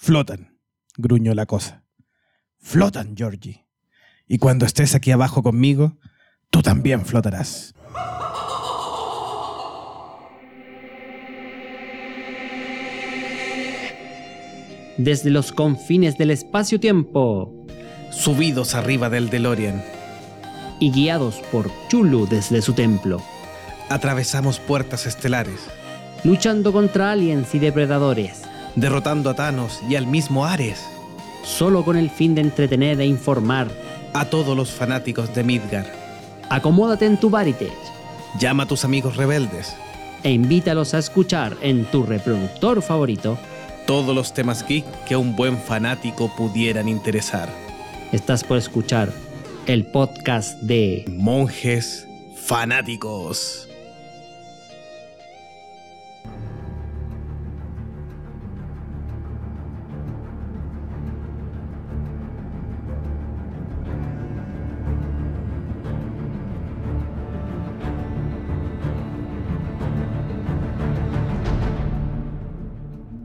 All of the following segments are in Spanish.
Flotan, gruñó la cosa. Flotan, Georgie. Y cuando estés aquí abajo conmigo, tú también flotarás. Desde los confines del espacio-tiempo Subidos arriba del DeLorean, y guiados por Chulu desde su templo, atravesamos puertas estelares, luchando contra aliens y depredadores, derrotando a Thanos y al mismo Ares, solo con el fin de entretener e informar. a todos los fanáticos de Midgar. Acomódate en tu Varitage Llama a tus amigos rebeldes. e invítalos a escuchar en tu reproductor favorito. Todos los temas geek que a un buen fanático pudieran interesar. Estás por escuchar el podcast de Monjes fanáticos.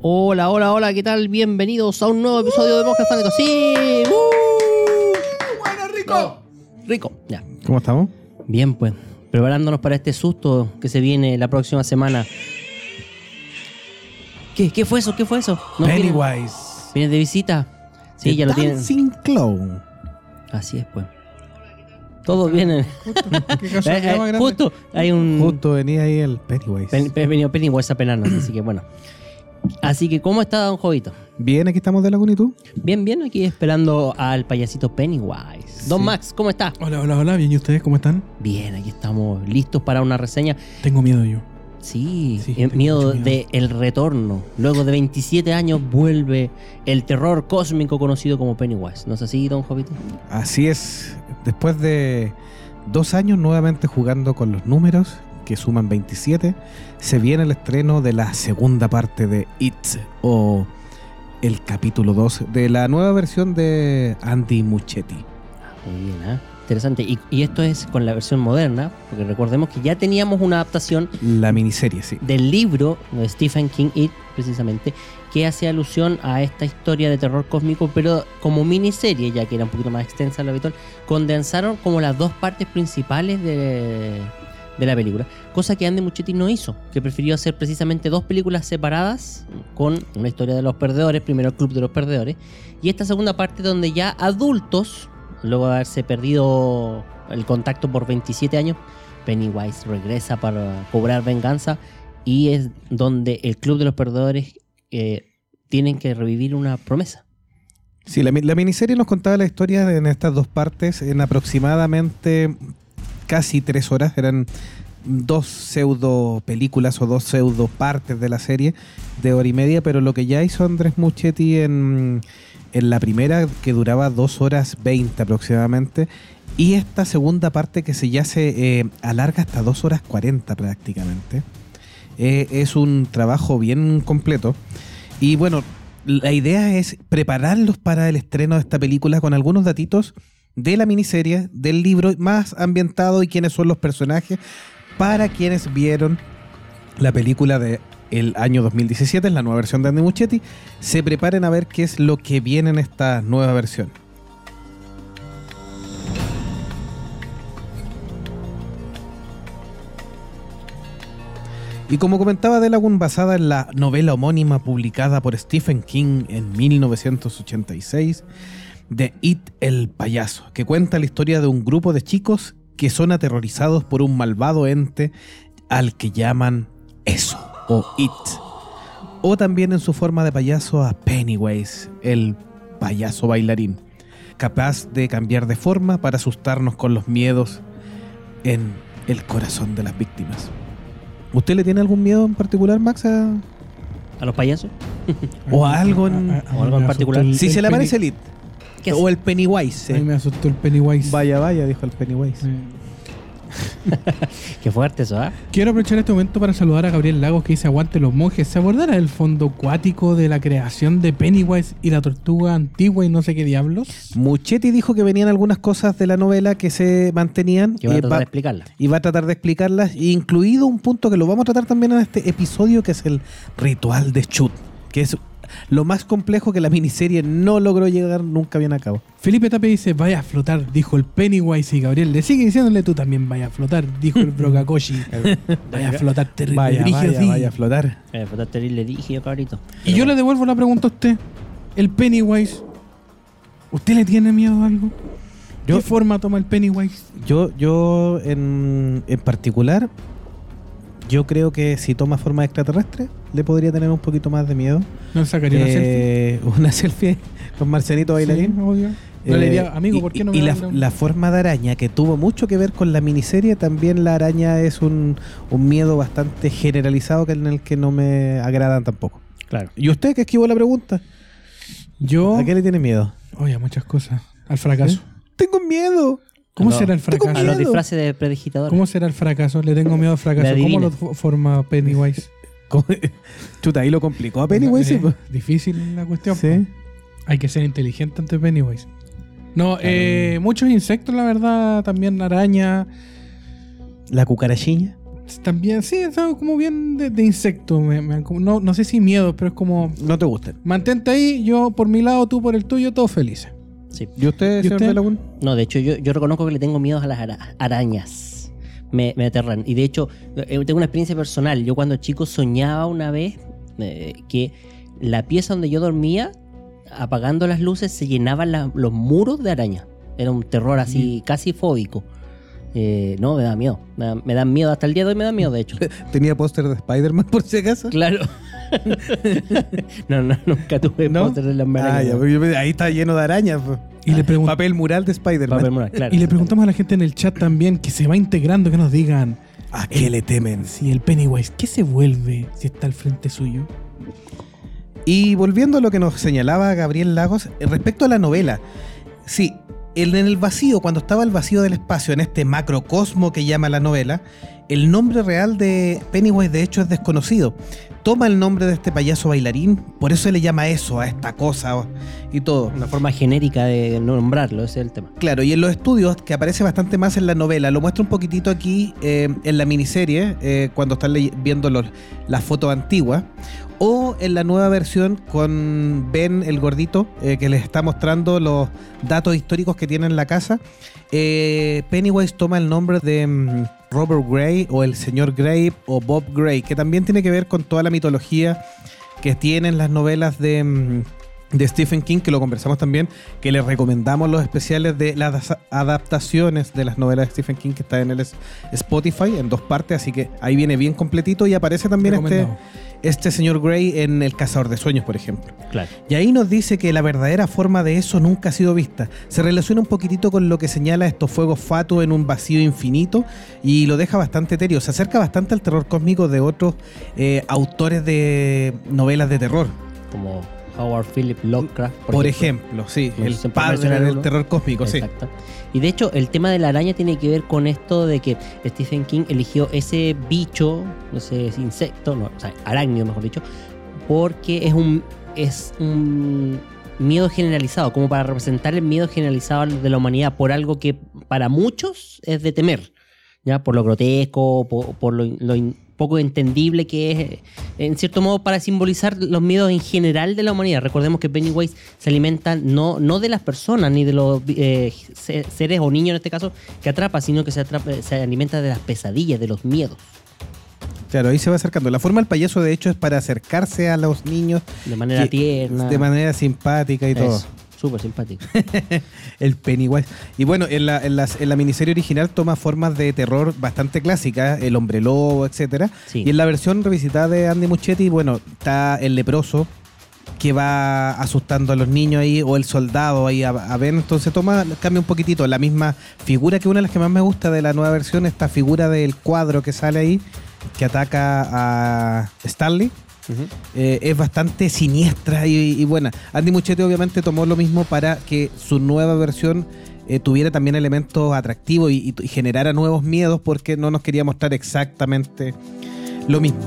Hola, hola, hola, ¿qué tal? Bienvenidos a un nuevo episodio de Monjes Fanáticos. ¡Sí! ¡Bueno, rico! Rico, ya. ¿Cómo estamos? Bien, pues, preparándonos para este susto que se viene la próxima semana. ¿Qué? ¿Qué fue eso? ¿Qué fue eso? ¿No viene- Pennywise. ¿Viene de visita? Sí, The ya lo tienen. Dancing Clown. Así es, pues. Todos vienen. ¿Qué Eh, casualidad eh, más grande? justo hay un. Justo venía ahí el Pennywise. Pen, pen- venido Pennywise a penarnos, así que bueno. Así que, ¿cómo está Don Jovito? Bien, aquí estamos de la y tú. Bien, bien, aquí esperando al payasito Pennywise. Don Sí. Max, ¿cómo está? Hola, hola, hola. Bien, ¿y ustedes cómo están? Bien, aquí estamos listos para una reseña. Tengo miedo yo. Sí, Sí, eh, miedo miedo. de el retorno. Luego de 27 años vuelve el terror cósmico conocido como Pennywise. ¿No es así, Don Jovito? Así es. Después de dos años nuevamente jugando con los números, que suman 27, se viene el estreno de la segunda parte de It, o el capítulo 2 de la nueva versión de Andy Muchetti. Muy bien, ¿ah? Interesante. Y, y esto es con la versión moderna, porque recordemos que ya teníamos una adaptación La miniserie, sí. del libro de Stephen King, It, precisamente, que hace alusión a esta historia de terror cósmico, pero como miniserie, ya que era un poquito más extensa de lo habitual, condensaron como las dos partes principales de, de la película, cosa que Andy Muchetti no hizo, que prefirió hacer precisamente dos películas separadas con una historia de los perdedores, primero el Club de los Perdedores, y esta segunda parte donde ya adultos, luego de haberse perdido el contacto por 27 años, Pennywise regresa para cobrar venganza y es donde el Club de los Perdedores eh, tienen que revivir una promesa. Sí, la, la miniserie nos contaba la historia en estas dos partes en aproximadamente casi tres horas. Eran dos pseudo películas o dos pseudo partes de la serie de hora y media, pero lo que ya hizo Andrés Muchetti en, en la primera, que duraba dos horas veinte aproximadamente, y esta segunda parte que se ya se eh, alarga hasta dos horas cuarenta prácticamente. Eh, es un trabajo bien completo. Y bueno, la idea es prepararlos para el estreno de esta película con algunos datitos de la miniserie, del libro, más ambientado y quiénes son los personajes, para quienes vieron la película de el año 2017, la nueva versión de Andy Muchetti, se preparen a ver qué es lo que viene en esta nueva versión. Y como comentaba Delagun, basada en la novela homónima publicada por Stephen King en 1986, de It el payaso, que cuenta la historia de un grupo de chicos que son aterrorizados por un malvado ente al que llaman eso, o It. O también en su forma de payaso a Pennywise, el payaso bailarín, capaz de cambiar de forma para asustarnos con los miedos en el corazón de las víctimas. ¿Usted le tiene algún miedo en particular, Max? a- ¿A los payasos? O algo en- A- a- a o algo en particular. el- Si el se le aparece el It. ¿Qué O el Pennywise. A mí eh. me asustó el Pennywise. Vaya, vaya, dijo el Pennywise. Eh, Qué fuerte eso, ¿ah? Quiero aprovechar este momento para saludar a Gabriel Lagos que dice aguante los monjes. ¿Se acordará del fondo cuático de la creación de Pennywise y la tortuga antigua y no sé qué diablos? Muchetti dijo que venían algunas cosas de la novela que se mantenían Que van a eh, tratar va- de explicarla. y va a tratar de explicarlas, incluido un punto que lo vamos a tratar también en este episodio, que es el ritual de Chut, que es lo más complejo que la miniserie no logró llegar nunca bien a cabo. Felipe Tape dice, vaya a flotar, dijo el Pennywise y Gabriel le sigue diciéndole tú también vaya a flotar, dijo el Brocacoshi. vaya a flotar terrible. Vaya, vaya, sí. vaya a flotar. Eh, pues, terrible dije cabrito. Y yo le devuelvo la pregunta a usted. El Pennywise, ¿usted le tiene miedo a algo? Yo- ¿Qué forma toma el Pennywise? Yo, yo en, en particular, yo creo que si toma forma extraterrestre, le podría tener un poquito más de miedo. ¿No sacaría una selfie? Eh, Una selfie con Marcianito bailarín. Sí, obvio. No le Eh, diría, amigo, y- ¿por qué no y me la, una- la forma de araña que tuvo mucho que ver con la miniserie, también la araña es un, un miedo bastante generalizado que en el que no me agradan tampoco. Claro. ¿Y usted que esquivó la pregunta? Yo, ¿A qué le tiene miedo? oye, a muchas cosas. Al fracaso. Tengo miedo. ¿Cómo No, será el tengo A fracaso? los disfraces de predigitador. ¿Cómo será el fracaso? Le tengo miedo al fracaso. ¿Cómo lo fo- forma Pennywise? ¿Cómo? Chuta, ahí lo complicó a Pennywise. Eh, pues. Difícil la cuestión. Sí. po. Hay que ser inteligente ante Pennywise. No, eh, muchos insectos, la verdad, también araña. La cucarachiña. También, sí, es algo como bien de, de insecto. me- me no, no sé si miedo, pero es como. No te gustan. Mantente ahí, yo por mi lado, tú por el tuyo, todos felices. Sí. ¿Y usted, ¿Y señor usted? Belagún? No, de hecho, yo, yo reconozco que le tengo miedo a las ara- arañas. Me, me aterran. Y de hecho, eh, tengo una experiencia personal. Yo cuando chico soñaba una vez eh, que la pieza donde yo dormía, apagando las luces, se llenaban la- los muros de araña. Era un terror así, casi fóbico. Eh, no, me da miedo. Me, da- me dan miedo. Hasta el día de hoy me da miedo, de hecho. ¿Tenía póster de Spider-Man por si acaso? Claro. no, no, nunca tuve ¿No? póster de las Ah, ya, yo ahí está lleno de arañas. pues. Y le, pregun- Papel mural de Spider-Man. Papel mural, claro. y le preguntamos a la gente en el chat también que se va integrando, que nos digan ¿A qué le temen? si el Pennywise, ¿qué se vuelve si está al frente suyo? Y volviendo a lo que nos señalaba Gabriel Lagos, eh, respecto a la novela, sí, el- en el vacío, cuando estaba el vacío del espacio, en este macrocosmo que llama la novela, el nombre real de Pennywise de hecho es desconocido. Toma el nombre de este payaso bailarín, por eso se le llama eso, a esta cosa y todo. Una forma genérica de nombrarlo, ese es el tema. Claro, y en los estudios, que aparece bastante más en la novela, lo muestra un poquitito aquí eh, en la miniserie, eh, cuando están viendo los- las fotos antiguas, o en la nueva versión con Ben el gordito, eh, que les está mostrando los datos históricos que tiene en la casa. Eh, Pennywise toma el nombre de mm, Robert Gray o el señor Gray o Bob Gray, que también tiene que ver con toda la mitología que tienen las novelas de, mm, de Stephen King, que lo conversamos también, que les recomendamos los especiales de las adaptaciones de las novelas de Stephen King que está en el Spotify en dos partes, así que ahí viene bien completito y aparece también este, este señor Gray en El Cazador de Sueños, por ejemplo. Claro. Y ahí nos dice que la verdadera forma de eso nunca ha sido vista. Se relaciona un poquitito con lo que señala estos fuegos fatuos en un vacío infinito y lo deja bastante etéreo. Se acerca bastante al terror cósmico de otros eh, autores de novelas de terror. Como Howard Philip Lovecraft. Por, ejemplo, sí, el padre del terror cósmico, sí. Exacto. Y de hecho, el tema de la araña tiene que ver con esto de que Stephen King eligió ese bicho, ese insecto, no, o sea, arácnido mejor dicho, porque es un, es un miedo generalizado, como para representar el miedo generalizado de la humanidad por algo que para muchos es de temer, ya por lo grotesco, por, por lo, lo in- poco entendible que es, en cierto modo, para simbolizar los miedos en general de la humanidad. Recordemos que Pennywise se alimenta no, no de las personas ni de los eh, se- seres o niños en este caso que atrapa, sino que se, atrapa- se alimenta de las pesadillas, de los miedos, Claro, ahí se va acercando. La forma del payaso, de hecho, es para acercarse a los niños de manera que- tierna. de manera simpática y todo. Súper simpático. El Pennywise. Y bueno, en la, en, las- en la miniserie original toma formas de terror bastante clásicas, el hombre lobo, etcétera. Sí. Y en la versión revisitada de Andy Muschietti, bueno, está el leproso que va asustando a los niños ahí, o el soldado ahí a, a ver. Entonces toma, cambia un poquitito. La misma figura que una de las que más me gusta de la nueva versión, esta figura del cuadro que sale ahí, que ataca a Stanley. Eh, es bastante siniestra y, y buena. Andy Muschietti obviamente tomó lo mismo para que su nueva versión eh, tuviera también elementos atractivos y, y- y generara nuevos miedos porque no nos quería mostrar exactamente lo mismo.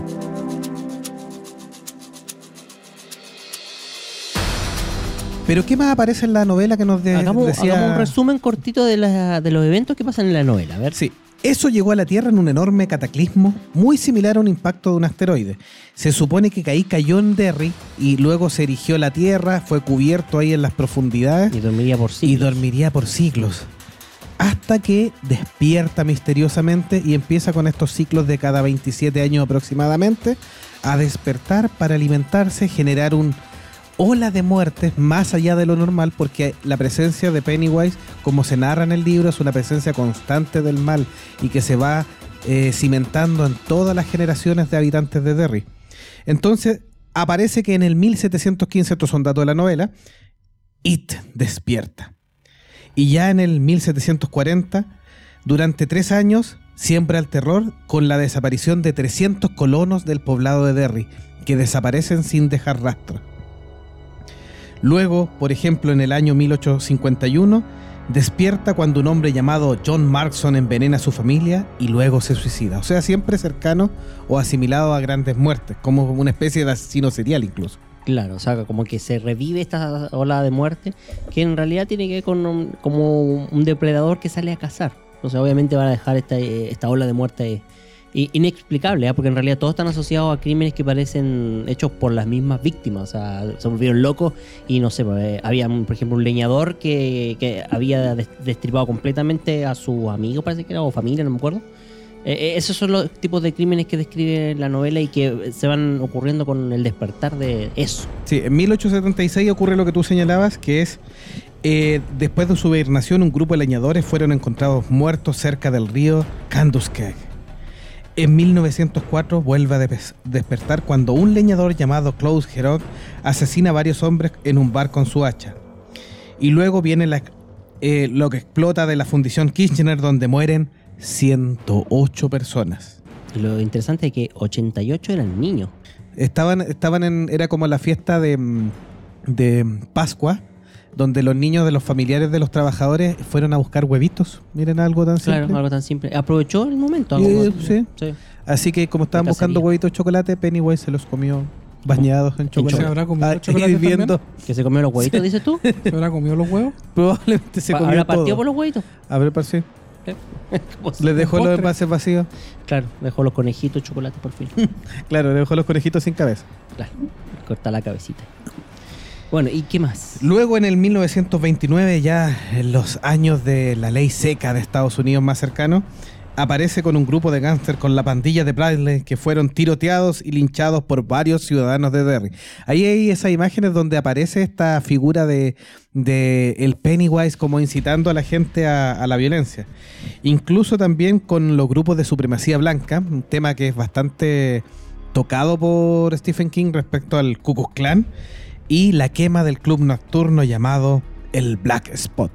Pero ¿qué más aparece en la novela que nos de- hagamos, decía? hagamos un resumen cortito de, la- de los eventos que pasan en la novela. A ver. Sí. Eso llegó a la Tierra en un enorme cataclismo, muy similar a un impacto de un asteroide. Se supone que ahí cayó en Derry y luego se erigió la Tierra, fue cubierto ahí en las profundidades Y dormiría por sí. y dormiría por siglos. Hasta que despierta misteriosamente y empieza con estos ciclos de cada 27 años aproximadamente a despertar para alimentarse, generar un ola de muertes más allá de lo normal porque la presencia de Pennywise, como se narra en el libro, es una presencia constante del mal y que se va eh, cimentando en todas las generaciones de habitantes de Derry. Entonces, aparece que en el 1715, estos son datos de la novela, It despierta. Y ya en el 1740, durante tres años, siembra el terror con la desaparición de 300 colonos del poblado de Derry, que desaparecen sin dejar rastro. Luego, por ejemplo, en el año 1851, despierta cuando un hombre llamado John Markson envenena a su familia y luego se suicida. O sea, siempre cercano o asimilado a grandes muertes, como una especie de asesino serial incluso. Claro, o sea, como que se revive esta ola de muerte, que en realidad tiene que ver con un, como un depredador que sale a cazar. O sea, obviamente van a dejar esta, eh, esta ola de muerte inexplicable, ¿ah? porque en realidad todos están asociados a crímenes que parecen hechos por las mismas víctimas. O sea, se volvieron locos y no sé, pues, eh, había, por ejemplo, un leñador que, había des- destripado completamente a su amigo, parece que era, o familia, no me acuerdo. Eh, eh, esos son los tipos de crímenes que describe la novela y que se van ocurriendo con el despertar de eso. Sí, en 1876 ocurre lo que tú señalabas, que es eh, después de su hibernación, un grupo de leñadores fueron encontrados muertos cerca del río Canduskeg. En 1904 vuelve a despertar cuando un leñador llamado Klaus Herod asesina a varios hombres en un bar con su hacha. Y luego viene la- eh, lo que explota de la fundición Kirchner donde mueren 108 personas. Lo interesante es que 88 eran niños. Estaban, estaban en, era como la fiesta de, de Pascua, donde los niños de los familiares de los trabajadores fueron a buscar huevitos. Miren algo tan simple. Claro, algo tan simple. Aprovechó el momento. Algo- sí. Así que como estaban buscando huevitos de chocolate, Pennywise se los comió bañados en chocolate. ¿Se habrá comido Ah, chocolate. Que se comió los huevitos, dices tú. ¿Se habrá comido los huevos? Probablemente se comió ¿Habrá todo. partido por los huevitos? A ver, parce. ¿Cómo se- Le dejó los envases vacíos. Claro, dejó los conejitos de chocolate por fin. Claro, le dejó los conejitos sin cabeza. Claro, corta la cabecita. Bueno, ¿y qué más? Luego en el 1929, ya en los años de la ley seca de Estados Unidos más cercano, aparece con un grupo de gángster con la pandilla de Bradley que fueron tiroteados y linchados por varios ciudadanos de Derry. Ahí hay esas imágenes donde aparece esta figura de, el Pennywise como incitando a la gente a, a la violencia. Incluso también con los grupos de supremacía blanca, un tema que es bastante tocado por Stephen King respecto al Ku Klux Klan y la quema del club nocturno llamado el Black Spot.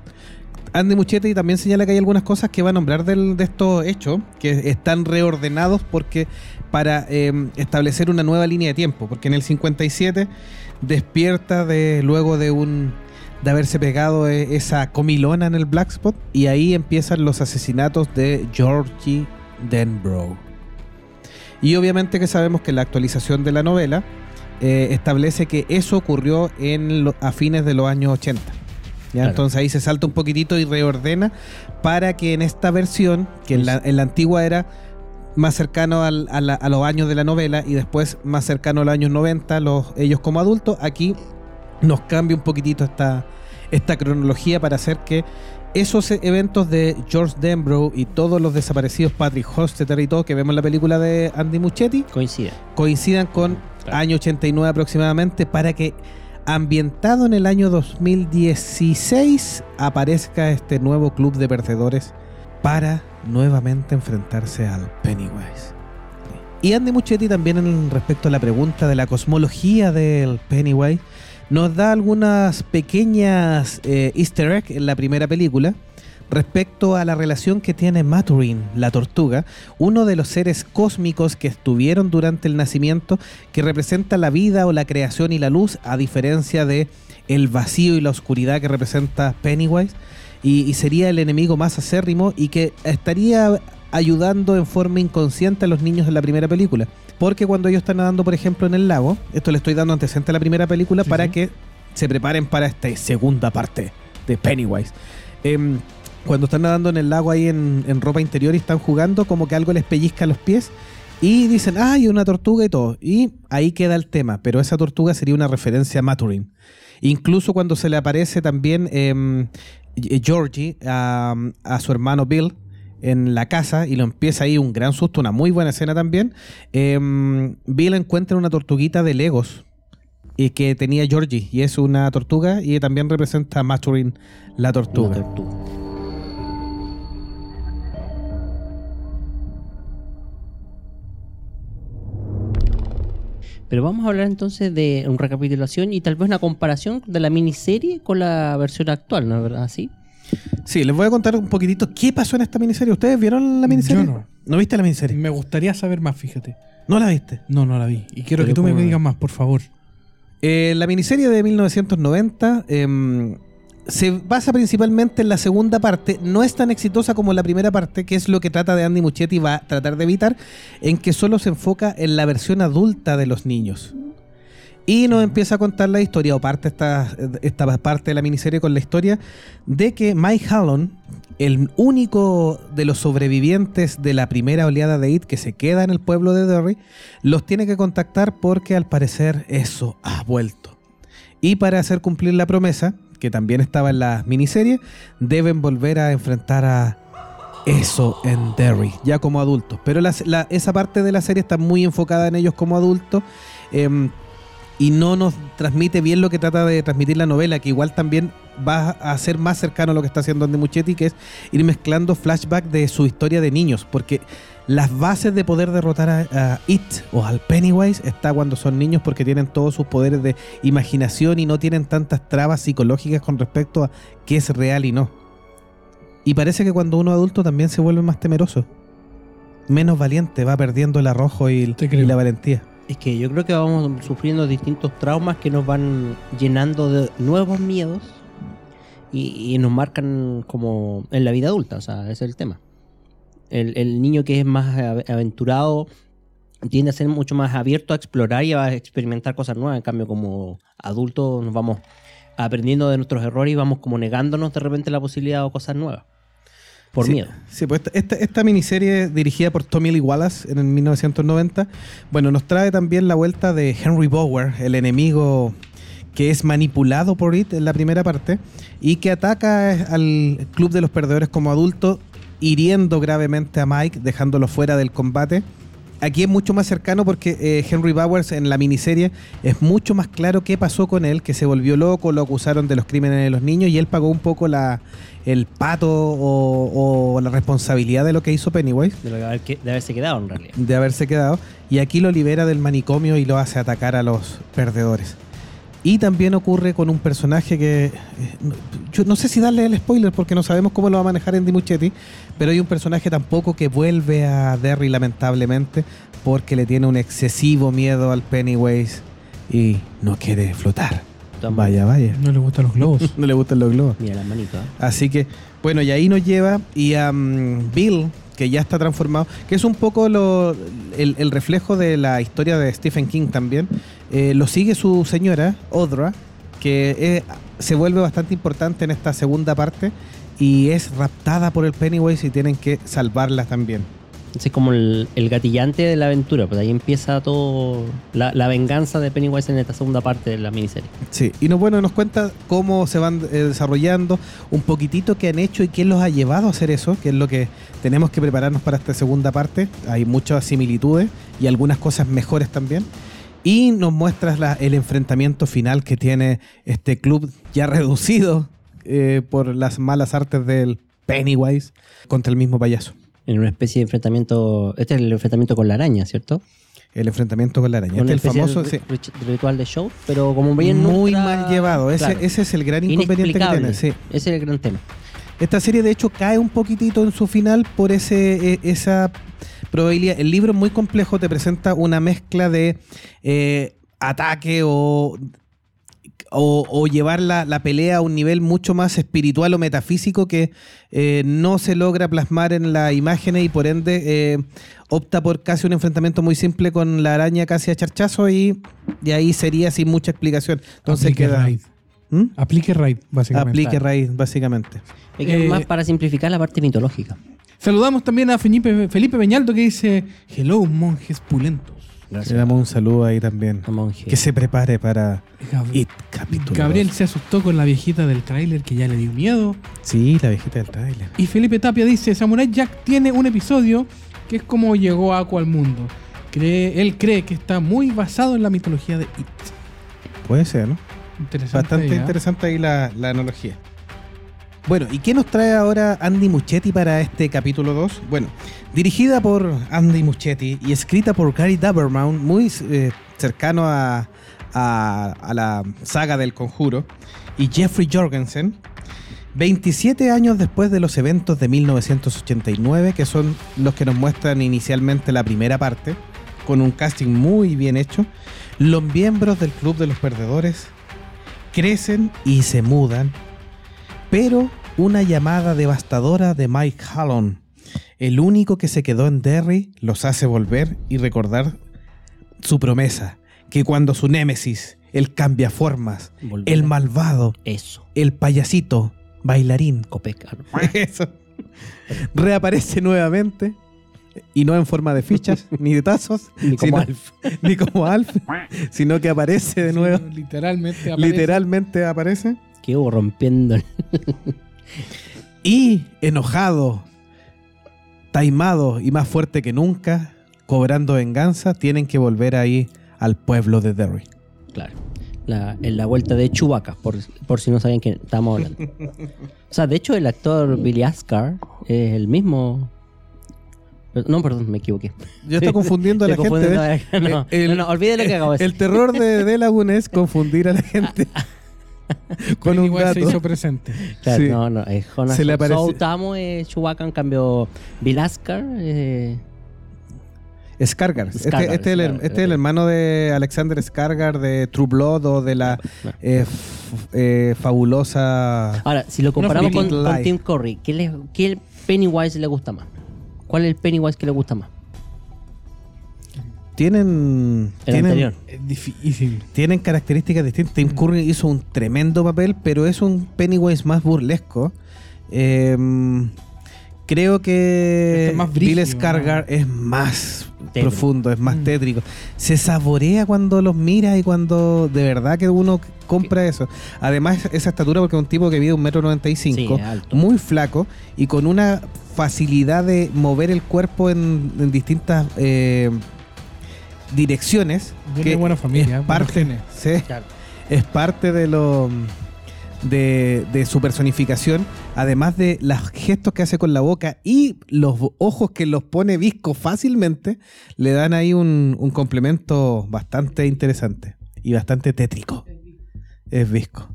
Andy Muchetti también señala que hay algunas cosas que va a nombrar de estos hechos que están reordenados porque para eh, establecer una nueva línea de tiempo, porque en el 57 despierta de luego de un de haberse pegado eh, esa comilona en el Black Spot y ahí empiezan los asesinatos de Georgie Denbrough. Y obviamente que sabemos que la actualización de la novela eh, establece que eso ocurrió en lo- a fines de los años 80. ¿ya? Claro. Entonces ahí se salta un poquitito y reordena para que en esta versión, que en la, en la antigua era más cercano al- a, la- a los años de la novela y después más cercano a los años 90, los, ellos como adultos, aquí nos cambia un poquitito esta, esta cronología para hacer que esos eventos de George Denbrough y todos los desaparecidos Patrick Hostetter y todo que vemos en la película de Andy Muchetti Coincide. coincidan con Claro. año 89 aproximadamente para que ambientado en el año 2016 aparezca este nuevo club de perdedores para nuevamente enfrentarse al Pennywise. Y Andy Muchetti también en respecto a la pregunta de la cosmología del Pennywise nos da algunas pequeñas eh, easter egg en la primera película respecto a la relación que tiene Maturin, la tortuga, uno de los seres cósmicos que estuvieron durante el nacimiento, que representa la vida o la creación y la luz, a diferencia de el vacío y la oscuridad que representa Pennywise, y sería el enemigo más acérrimo y que estaría ayudando en forma inconsciente a los niños en la primera película. Porque cuando ellos están nadando, por ejemplo, en el lago, esto le estoy dando antecedente a la primera película Sí, para sí. que se preparen para esta segunda parte de Pennywise. Em, cuando están nadando en el lago ahí en, en ropa interior y están jugando, como que algo les pellizca los pies y dicen, ah, hay una tortuga y todo. Y ahí queda el tema, pero esa tortuga sería una referencia a Maturin. Incluso cuando se le aparece también em, Georgie a, a su hermano Bill en la casa y lo empieza ahí un gran susto, una muy buena escena también. em, Bill encuentra una tortuguita de Legos y que tenía Georgie y es una tortuga y también representa a Maturin la tortuga. Una tortuga. Pero vamos a hablar entonces de una recapitulación y tal vez una comparación de la miniserie con la versión actual, ¿no es verdad? ¿Sí? Sí, les voy a contar un poquitito qué pasó en esta miniserie. ¿Ustedes vieron la miniserie? Yo no. ¿No viste la miniserie? Me gustaría saber más, fíjate. ¿No la viste? No, no la vi. Y quiero Pero que tú me digas más, por favor. Eh, la miniserie de 1990 em, se basa principalmente en la segunda parte. No es tan exitosa como la primera parte, que es lo que trata de Andy Muschietti va a tratar de evitar, en que solo se enfoca en la versión adulta de los niños. Y nos empieza a contar la historia, o parte esta, esta parte de la miniserie con la historia, de que Mike Hallon, el único de los sobrevivientes de la primera oleada de IT que se queda en el pueblo de Derry, los tiene que contactar porque al parecer eso ha vuelto. Y para hacer cumplir la promesa, que también estaba en la miniserie, deben volver a enfrentar a eso en Derry, ya como adultos. Pero esa parte de la serie está muy enfocada en ellos como adultos. em, y no nos transmite bien lo que trata de transmitir la novela, que igual también va a ser más cercano a lo que está haciendo Andy Muschietti, que es ir mezclando flashback de su historia de niños, porque las bases de poder derrotar a, a It o al Pennywise está cuando son niños porque tienen todos sus poderes de imaginación y no tienen tantas trabas psicológicas con respecto a qué es real y no. Y parece que cuando uno es adulto también se vuelve más temeroso, menos valiente, va perdiendo el arrojo y, la valentía. Es que yo creo que vamos sufriendo distintos traumas que nos van llenando de nuevos miedos y, nos marcan como en la vida adulta, o sea, ese es el tema. El, el niño que es más ave- aventurado tiende a ser mucho más abierto a explorar y a experimentar cosas nuevas, en cambio como adultos nos vamos aprendiendo de nuestros errores y vamos como negándonos de repente la posibilidad de cosas nuevas. Por Sí, miedo. Sí, pues esta, esta, esta miniserie dirigida por Tommy Lee Wallace en el 1990, bueno, nos trae también la vuelta de Henry Bower, el enemigo que es manipulado por It en la primera parte y que ataca al club de los perdedores como adulto, hiriendo gravemente a Mike, dejándolo fuera del combate. Aquí es mucho más cercano porque eh, Henry Bowers en la miniserie es mucho más claro qué pasó con él, que se volvió loco, lo acusaron de los crímenes de los niños y él pagó un poco la, el pato o, o la responsabilidad de lo que hizo Pennywise, De, lo que de haberse quedado en realidad. de haberse quedado, y aquí lo libera del manicomio y lo hace atacar a los perdedores. Y también ocurre con un personaje que. eh, yo no sé si darle el spoiler porque no sabemos cómo lo va a manejar Andy Muschietti, pero hay un personaje tampoco que vuelve a Derry lamentablemente porque le tiene un excesivo miedo al Pennywise y no quiere flotar. Vaya, vaya. No le gustan los globos. No le gustan los globos. Mira las manitos. ¿eh? Así que, bueno, y ahí nos lleva y a mm, Bill, que ya está transformado, que es un poco lo, el, reflejo de la historia de Stephen King también. Eh, lo sigue su señora, Audra, que eh, se vuelve bastante importante en esta segunda parte y es raptada por el Pennywise y tienen que salvarla también. Es como el, el gatillante de la aventura, pues ahí empieza todo la, la venganza de Pennywise en esta segunda parte de la miniserie. Sí, y no, bueno, nos cuenta cómo se van eh, desarrollando, un poquitito qué han hecho y quién los ha llevado a hacer eso, que es lo que tenemos que prepararnos para esta segunda parte. Hay muchas similitudes y algunas cosas mejores también. Y nos muestras el enfrentamiento final que tiene este club ya reducido eh, por las malas artes del Pennywise contra el mismo payaso. En una especie de enfrentamiento. Este es el enfrentamiento con la araña, ¿cierto? El enfrentamiento con la araña. Este es el famoso, sí, ritual de show, pero como bien muy ultra- mal llevado. Ese, claro, ese es el gran inconveniente que tiene. Sí. Ese es el gran tema. Esta serie de hecho cae un poquitito en su final por ese, e- esa probabilidad. El libro es muy complejo, te presenta una mezcla de eh, ataque o, o, o llevar la, la pelea a un nivel mucho más espiritual o metafísico que eh, no se logra plasmar en las imágenes y por ende eh, opta por casi un enfrentamiento muy simple con la araña casi a charchazo y de ahí sería sin mucha explicación. Entonces Aplique queda... raid. ¿Mm? Aplique raid, básicamente. Aplique raíz, básicamente. Es que Eh, más para simplificar la parte mitológica. Saludamos también a Felipe, Felipe Beñaldo que dice: Hello, monjes pulentos. Le damos un saludo ahí también. a Monje. Que se prepare para Gab- It capítulo. Gabriel dos. se asustó con la viejita del tráiler que ya le dio miedo. Sí, la viejita del trailer. Y Felipe Tapia dice: Samurai Jack tiene un episodio que es como llegó Aqua al mundo. Cree, él cree que está muy basado en la mitología de It. Puede ser, ¿no? Interesante. Bastante interesante ahí la, la analogía. Bueno, ¿y qué nos trae ahora Andy Muschietti para este capítulo 2? Bueno, dirigida por Andy Muschietti y escrita por Gary Dabermaun, muy eh, cercano a, a- a la saga del conjuro, y Jeffrey Jorgensen, 27 años después de los eventos de 1989, que son los que nos muestran inicialmente la primera parte, con un casting muy bien hecho, los miembros del Club de los Perdedores crecen y se mudan, pero una llamada devastadora de Mike Hallon, el único que se quedó en Derry, los hace volver y recordar su promesa, que cuando su némesis, el cambiaformas, Volver. el malvado, Eso. el payasito, bailarín, Copeca. ¿no? eso, reaparece nuevamente, y no en forma de fichas ni de tazos, Ni como sino- Alf. ni como Alf, sino que aparece de Sí, nuevo, literalmente aparece. literalmente aparece. Que hubo rompiendo. Y enojado, taimado y más fuerte que nunca, cobrando venganza, tienen que volver ahí al pueblo de Derry. Claro. La, en la vuelta de Chewbacca, por, por si no sabían que estábamos hablando. O sea, de hecho, el actor Billy Ascar es el mismo. No, perdón, me equivoqué. Yo estoy confundiendo a la gente. a- no, no, no, olvide lo que acabo de decir. El terror de, de Laguna es confundir a la gente con un Igual se gato. hizo presente. Claro, sí. no, no, es Jonas Se le aparece- Soutamo es Chewbacca, en cambio, Bill Ascar eh, Skargar. Este, Skarsgård, este es el, este es el ok. hermano de Alexander Skargar de True Blood o de la no. eh, eh, fabulosa. Ahora, si lo comparamos con. Tim Curry, ¿qué, le, ¿qué Pennywise le gusta más? ¿Cuál es el Pennywise que le gusta más? Tienen. El tienen, anterior. Es difícil. tienen características distintas. Tim Curry hizo un tremendo papel, pero es un Pennywise más burlesco. Em, creo que Este Bill brígido, Skarsgård es más Tétrico. profundo, es más Mm. tétrico. Se saborea cuando los mira y cuando de verdad que uno compra eso. Además, esa estatura, porque es un tipo que mide un metro noventa y cinco, muy flaco y con una facilidad de mover el cuerpo en, en distintas eh, direcciones. Viene que buena familia, es parte, genes. sí, Claro. es parte de lo de, de su personificación, además de los gestos que hace con la boca y los ojos que los pone visco fácilmente, le dan ahí un, un complemento bastante interesante y bastante tétrico. Es visco.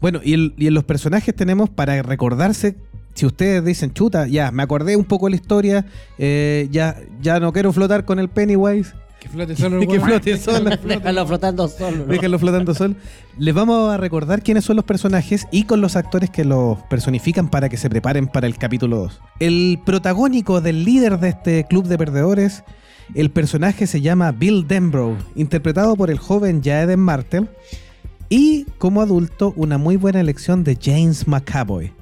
Bueno, y, el- y en los personajes tenemos para recordarse, si ustedes dicen, chuta, ya, me acordé un poco de la historia, eh, ya, ya no quiero flotar con el Pennywise, Que flote solo el que flote solo. Déjalo flotando solo. ¿no? Déjenlo flotando sol. Les vamos a recordar quiénes son los personajes y con los actores que los personifican para que se preparen para el capítulo 2. El protagónico del líder de este club de perdedores, el personaje se llama Bill Denbrough, interpretado por el joven Jaeden Martel, y como adulto una muy buena elección de James McAvoy.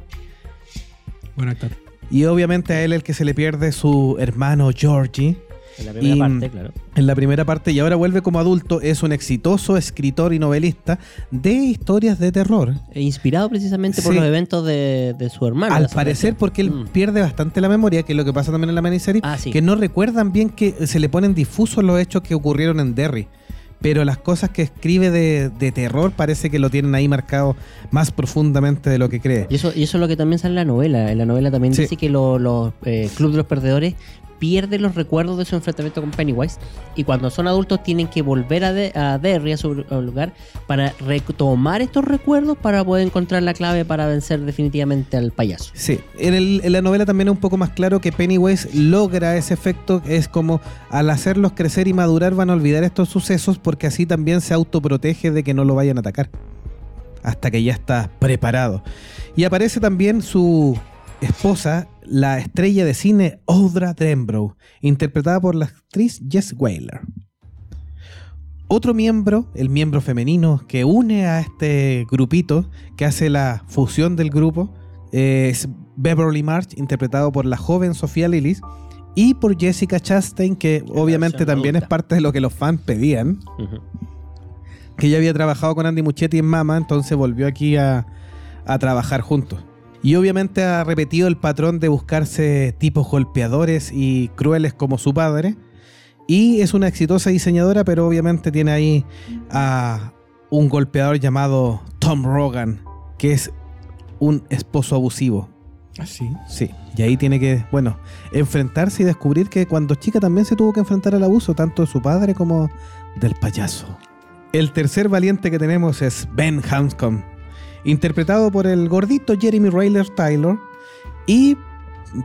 Buen actor. Y obviamente a él el que se le pierde su hermano Georgie. En la primera Y- parte, claro. en la primera parte y ahora vuelve como adulto, es un exitoso escritor y novelista de historias de terror. E Inspirado precisamente por los eventos de, de su hermano. Al parecer porque él Mm. pierde bastante la memoria, que es lo que pasa también en la miniserie, Ah, sí. que no recuerdan bien que se le ponen difusos los hechos que ocurrieron en Derry. Pero las cosas que escribe de, de terror parece que lo tienen ahí marcado más profundamente de lo que cree. Y eso, y eso es lo que también sale en la novela. En la novela también Sí. dice que lo- los eh, Club de los Perdedores pierden los recuerdos de su enfrentamiento con Pennywise y cuando son adultos tienen que volver a, de- Derry, a su lugar, para retomar estos recuerdos para poder encontrar la clave para vencer definitivamente al payaso. Sí, en, en la novela también es un poco más claro que Pennywise logra ese efecto, es como al hacerlos crecer y madurar van a olvidar estos sucesos porque así también se autoprotege de que no lo vayan a atacar, hasta que ya está preparado. Y aparece también su esposa, la estrella de cine Audra Denbrough, interpretada por la actriz Jess Whaler. Otro miembro, el miembro femenino que une a este grupito, que hace la fusión del grupo, es Beverly March, interpretado por la joven Sofía Lillis, y por Jessica Chastain, que obviamente también es parte de lo que los fans pedían, que ya había trabajado con Andy Muschietti en Mama, entonces volvió aquí a, a trabajar juntos. Y obviamente ha repetido el patrón de buscarse tipos golpeadores y crueles como su padre. Y es una exitosa diseñadora, pero obviamente tiene ahí a un golpeador llamado Tom Rogan, que es un esposo abusivo. Así. Sí, y ahí tiene que, bueno, enfrentarse y descubrir que cuando chica también se tuvo que enfrentar al abuso, tanto de su padre como del payaso. El tercer valiente que tenemos es Ben Hanscom, interpretado por el gordito Jeremy Rayler Tyler y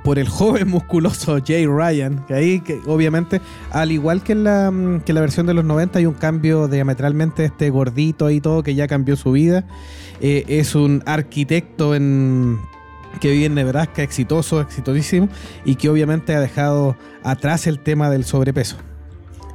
por el joven musculoso Jay Ryan, que ahí que obviamente, al igual que en, la, mm, que la versión de los 90, hay un cambio diametralmente este gordito y todo que ya cambió su vida. Eh, es un arquitecto en, que vive en Nebraska, exitoso, exitosísimo, y que obviamente ha dejado atrás el tema del sobrepeso.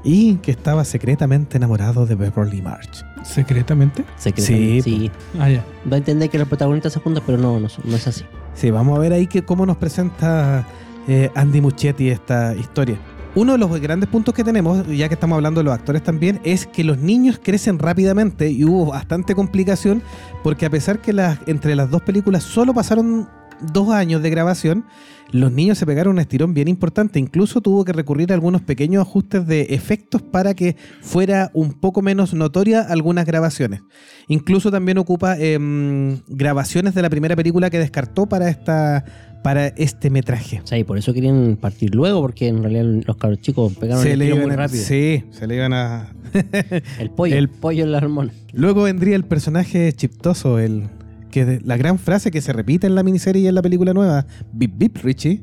Y que estaba secretamente enamorado de Beverly March. ¿Secretamente? Secretamente, Sí, sí. Ah, ya. Va a entender que los protagonistas se juntan, pero no, no, no es así. Sí, vamos a ver ahí que, cómo nos presenta eh, Andy Muschietti esta historia. Uno de los grandes puntos que tenemos, ya que estamos hablando de los actores también, es que los niños crecen rápidamente y hubo bastante complicación porque a pesar que las, entre las dos películas solo pasaron dos años de grabación, los niños se pegaron un estirón bien importante. Incluso tuvo que recurrir a algunos pequeños ajustes de efectos para que fuera un poco menos notoria algunas grabaciones. Incluso también ocupa em, grabaciones de la primera película que descartó para esta para este metraje. O sea, y por eso querían partir luego, porque en realidad los cabros chicos pegaron el le muy a- rápido. sí, se le iban a. El pollo, El- el pollo en la hormona. Luego vendría el personaje chiptoso, el que la gran frase que se repite en la miniserie y en la película nueva, Bip Bip Richie.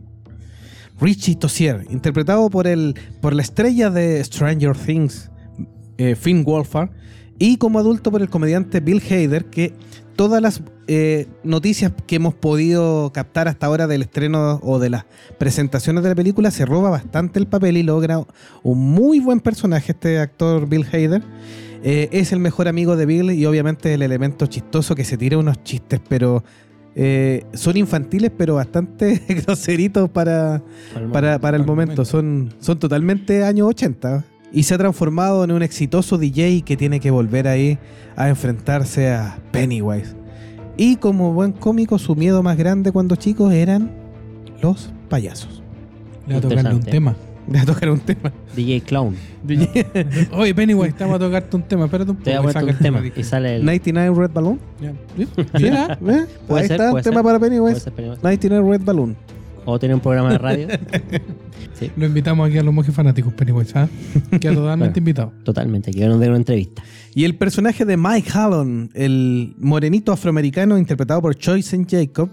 Richie Tossier, interpretado por el por la estrella de Stranger Things, eh, Finn Wolfhard, y como adulto por el comediante Bill Hader, que todas las eh, noticias que hemos podido captar hasta ahora del estreno o de las presentaciones de la película se roba bastante el papel y logra un muy buen personaje este actor Bill Hader. Eh, es el mejor amigo de Bill y obviamente el elemento chistoso que se tira unos chistes, pero eh, son infantiles, pero bastante groseritos para, para, para el momento. momento. Son, son totalmente años 80. Y se ha transformado en un exitoso DJ que tiene que volver ahí a enfrentarse a Pennywise. Y como buen cómico, su miedo más grande cuando chico eran los payasos. Le va a tocarle un tema. Voy a tocar un tema. DJ Clown. Oye, Pennywise, estamos a tocarte un tema. Espérate un poco. Te voy a y poner saca un el tema. Y sale el. 99 Red Balloon. Mira, ¿Ve? Puede Ahí ser, está, puede tema ser. para puede Pennywise. ser Pennywise. 99 Red Balloon. O tiene un programa de radio. sí, lo invitamos aquí a los monjes fanáticos, Pennywise, ¿ah? Queda totalmente invitado. totalmente. Que vieron de una entrevista. Y el personaje de Mike Hallon, el morenito afroamericano interpretado por Joyce St. Jacob,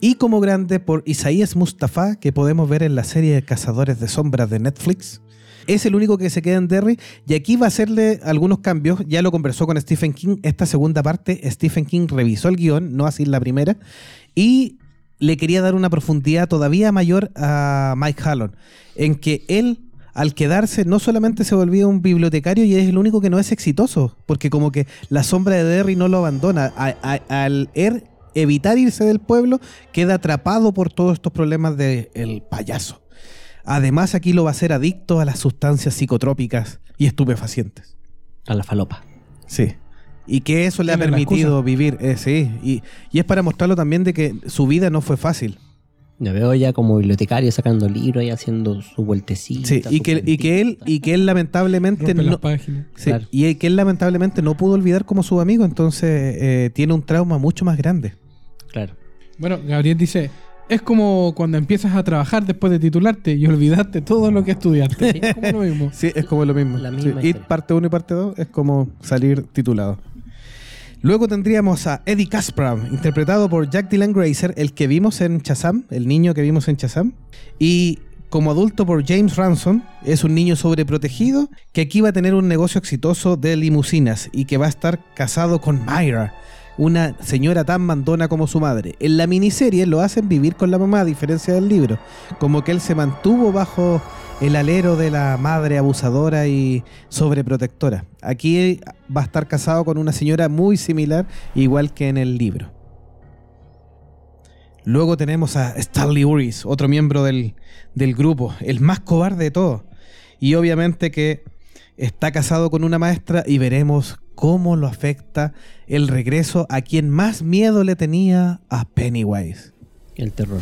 y como grande por Isaías Mustafa, que podemos ver en la serie Cazadores de Sombras de Netflix. Es el único que se queda en Derry y aquí va a hacerle algunos cambios. Ya lo conversó con Stephen King. Esta segunda parte, Stephen King revisó el guion, no así la primera, y le quería dar una profundidad todavía mayor a Mike Hallon, en que él al quedarse no solamente se volvía un bibliotecario y es el único que no es exitoso, porque como que la sombra de Derry no lo abandona. A- a- al er- evitar irse del pueblo, queda atrapado por todos estos problemas del payaso. Además aquí lo va a hacer adicto a las sustancias psicotrópicas y estupefacientes. A la falopa. Sí. Y que eso le ha permitido vivir, eh, sí. Y, y es para mostrarlo también de que su vida no fue fácil. Me veo ya como bibliotecario sacando libros y haciendo su vueltecita. Sí, y su que, y que él, y que él lamentablemente Rompe no, sí, Claro. y que él lamentablemente no pudo olvidar como su amigo, entonces eh, tiene un trauma mucho más grande. Claro. Bueno, Gabriel dice, es como cuando empiezas a trabajar después de titularte y olvidaste todo lo que estudiaste. Sí. Es como lo mismo. Sí, es como lo mismo. La misma historia. parte 1 y parte 2 es como salir titulado. Luego tendríamos a Eddie Kaspram, interpretado por Jack Dylan Grazer, el que vimos en Shazam, el niño que vimos en Shazam. Y como adulto por James Ransom, es un niño sobreprotegido que aquí va a tener un negocio exitoso de limusinas y que va a estar casado con Myra, una señora tan mandona como su madre. En la miniserie lo hacen vivir con la mamá, a diferencia del libro. Como que él se mantuvo bajo el alero de la madre abusadora y sobreprotectora. Aquí va a estar casado con una señora muy similar, igual que en el libro. Luego tenemos a Stanley Uris, otro miembro del, del grupo, el más cobarde de todos. Y obviamente que está casado con una maestra y veremos cómo lo afecta el regreso a quien más miedo le tenía a Pennywise. El terror.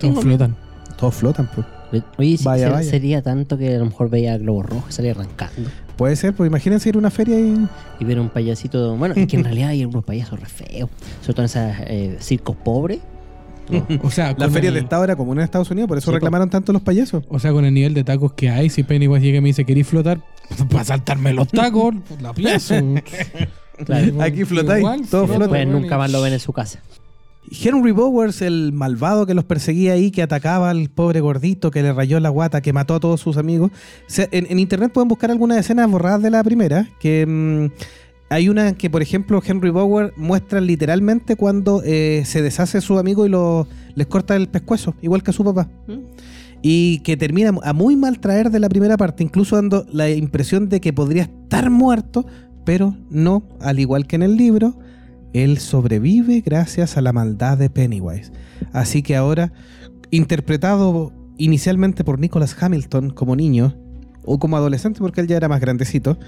Todos flotan. Todos flotan, pues. Oye, Vaya, ser- vaya. sería tanto que a lo mejor veía globos rojos y salía arrancando. Puede ser, pues imagínense ir a una feria y... Y ver un payasito. Bueno, es que en realidad hay unos payasos re feos. Sobre todo en esos eh, circos pobres. O sea, La feria el- de Estado era común en Estados Unidos, por eso Sí, reclamaron tanto los payasos. O sea, con el nivel de tacos que hay, si Pennywise llega y me dice, ¿queréis flotar? Para saltarme los tacos, pues la pienso. Claro. Aquí flotáis, todo Y flota. después nunca más lo ven en su casa. Henry Bowers, el malvado que los perseguía ahí, que atacaba al pobre gordito, que le rayó la guata, que mató a todos sus amigos. En internet pueden buscar algunas escenas borradas de la primera, que mm, hay una que, por ejemplo, Henry Bowers muestra literalmente cuando eh, se deshace su amigo y lo, les corta el pescuezo, igual que a su papá. Y que termina a muy mal traer de la primera parte, incluso dando la impresión de que podría estar muerto, pero no, al igual que en el libro, él sobrevive gracias a la maldad de Pennywise. Así que ahora, interpretado inicialmente por Nicholas Hamilton como niño, o como adolescente porque él ya era más grandecito,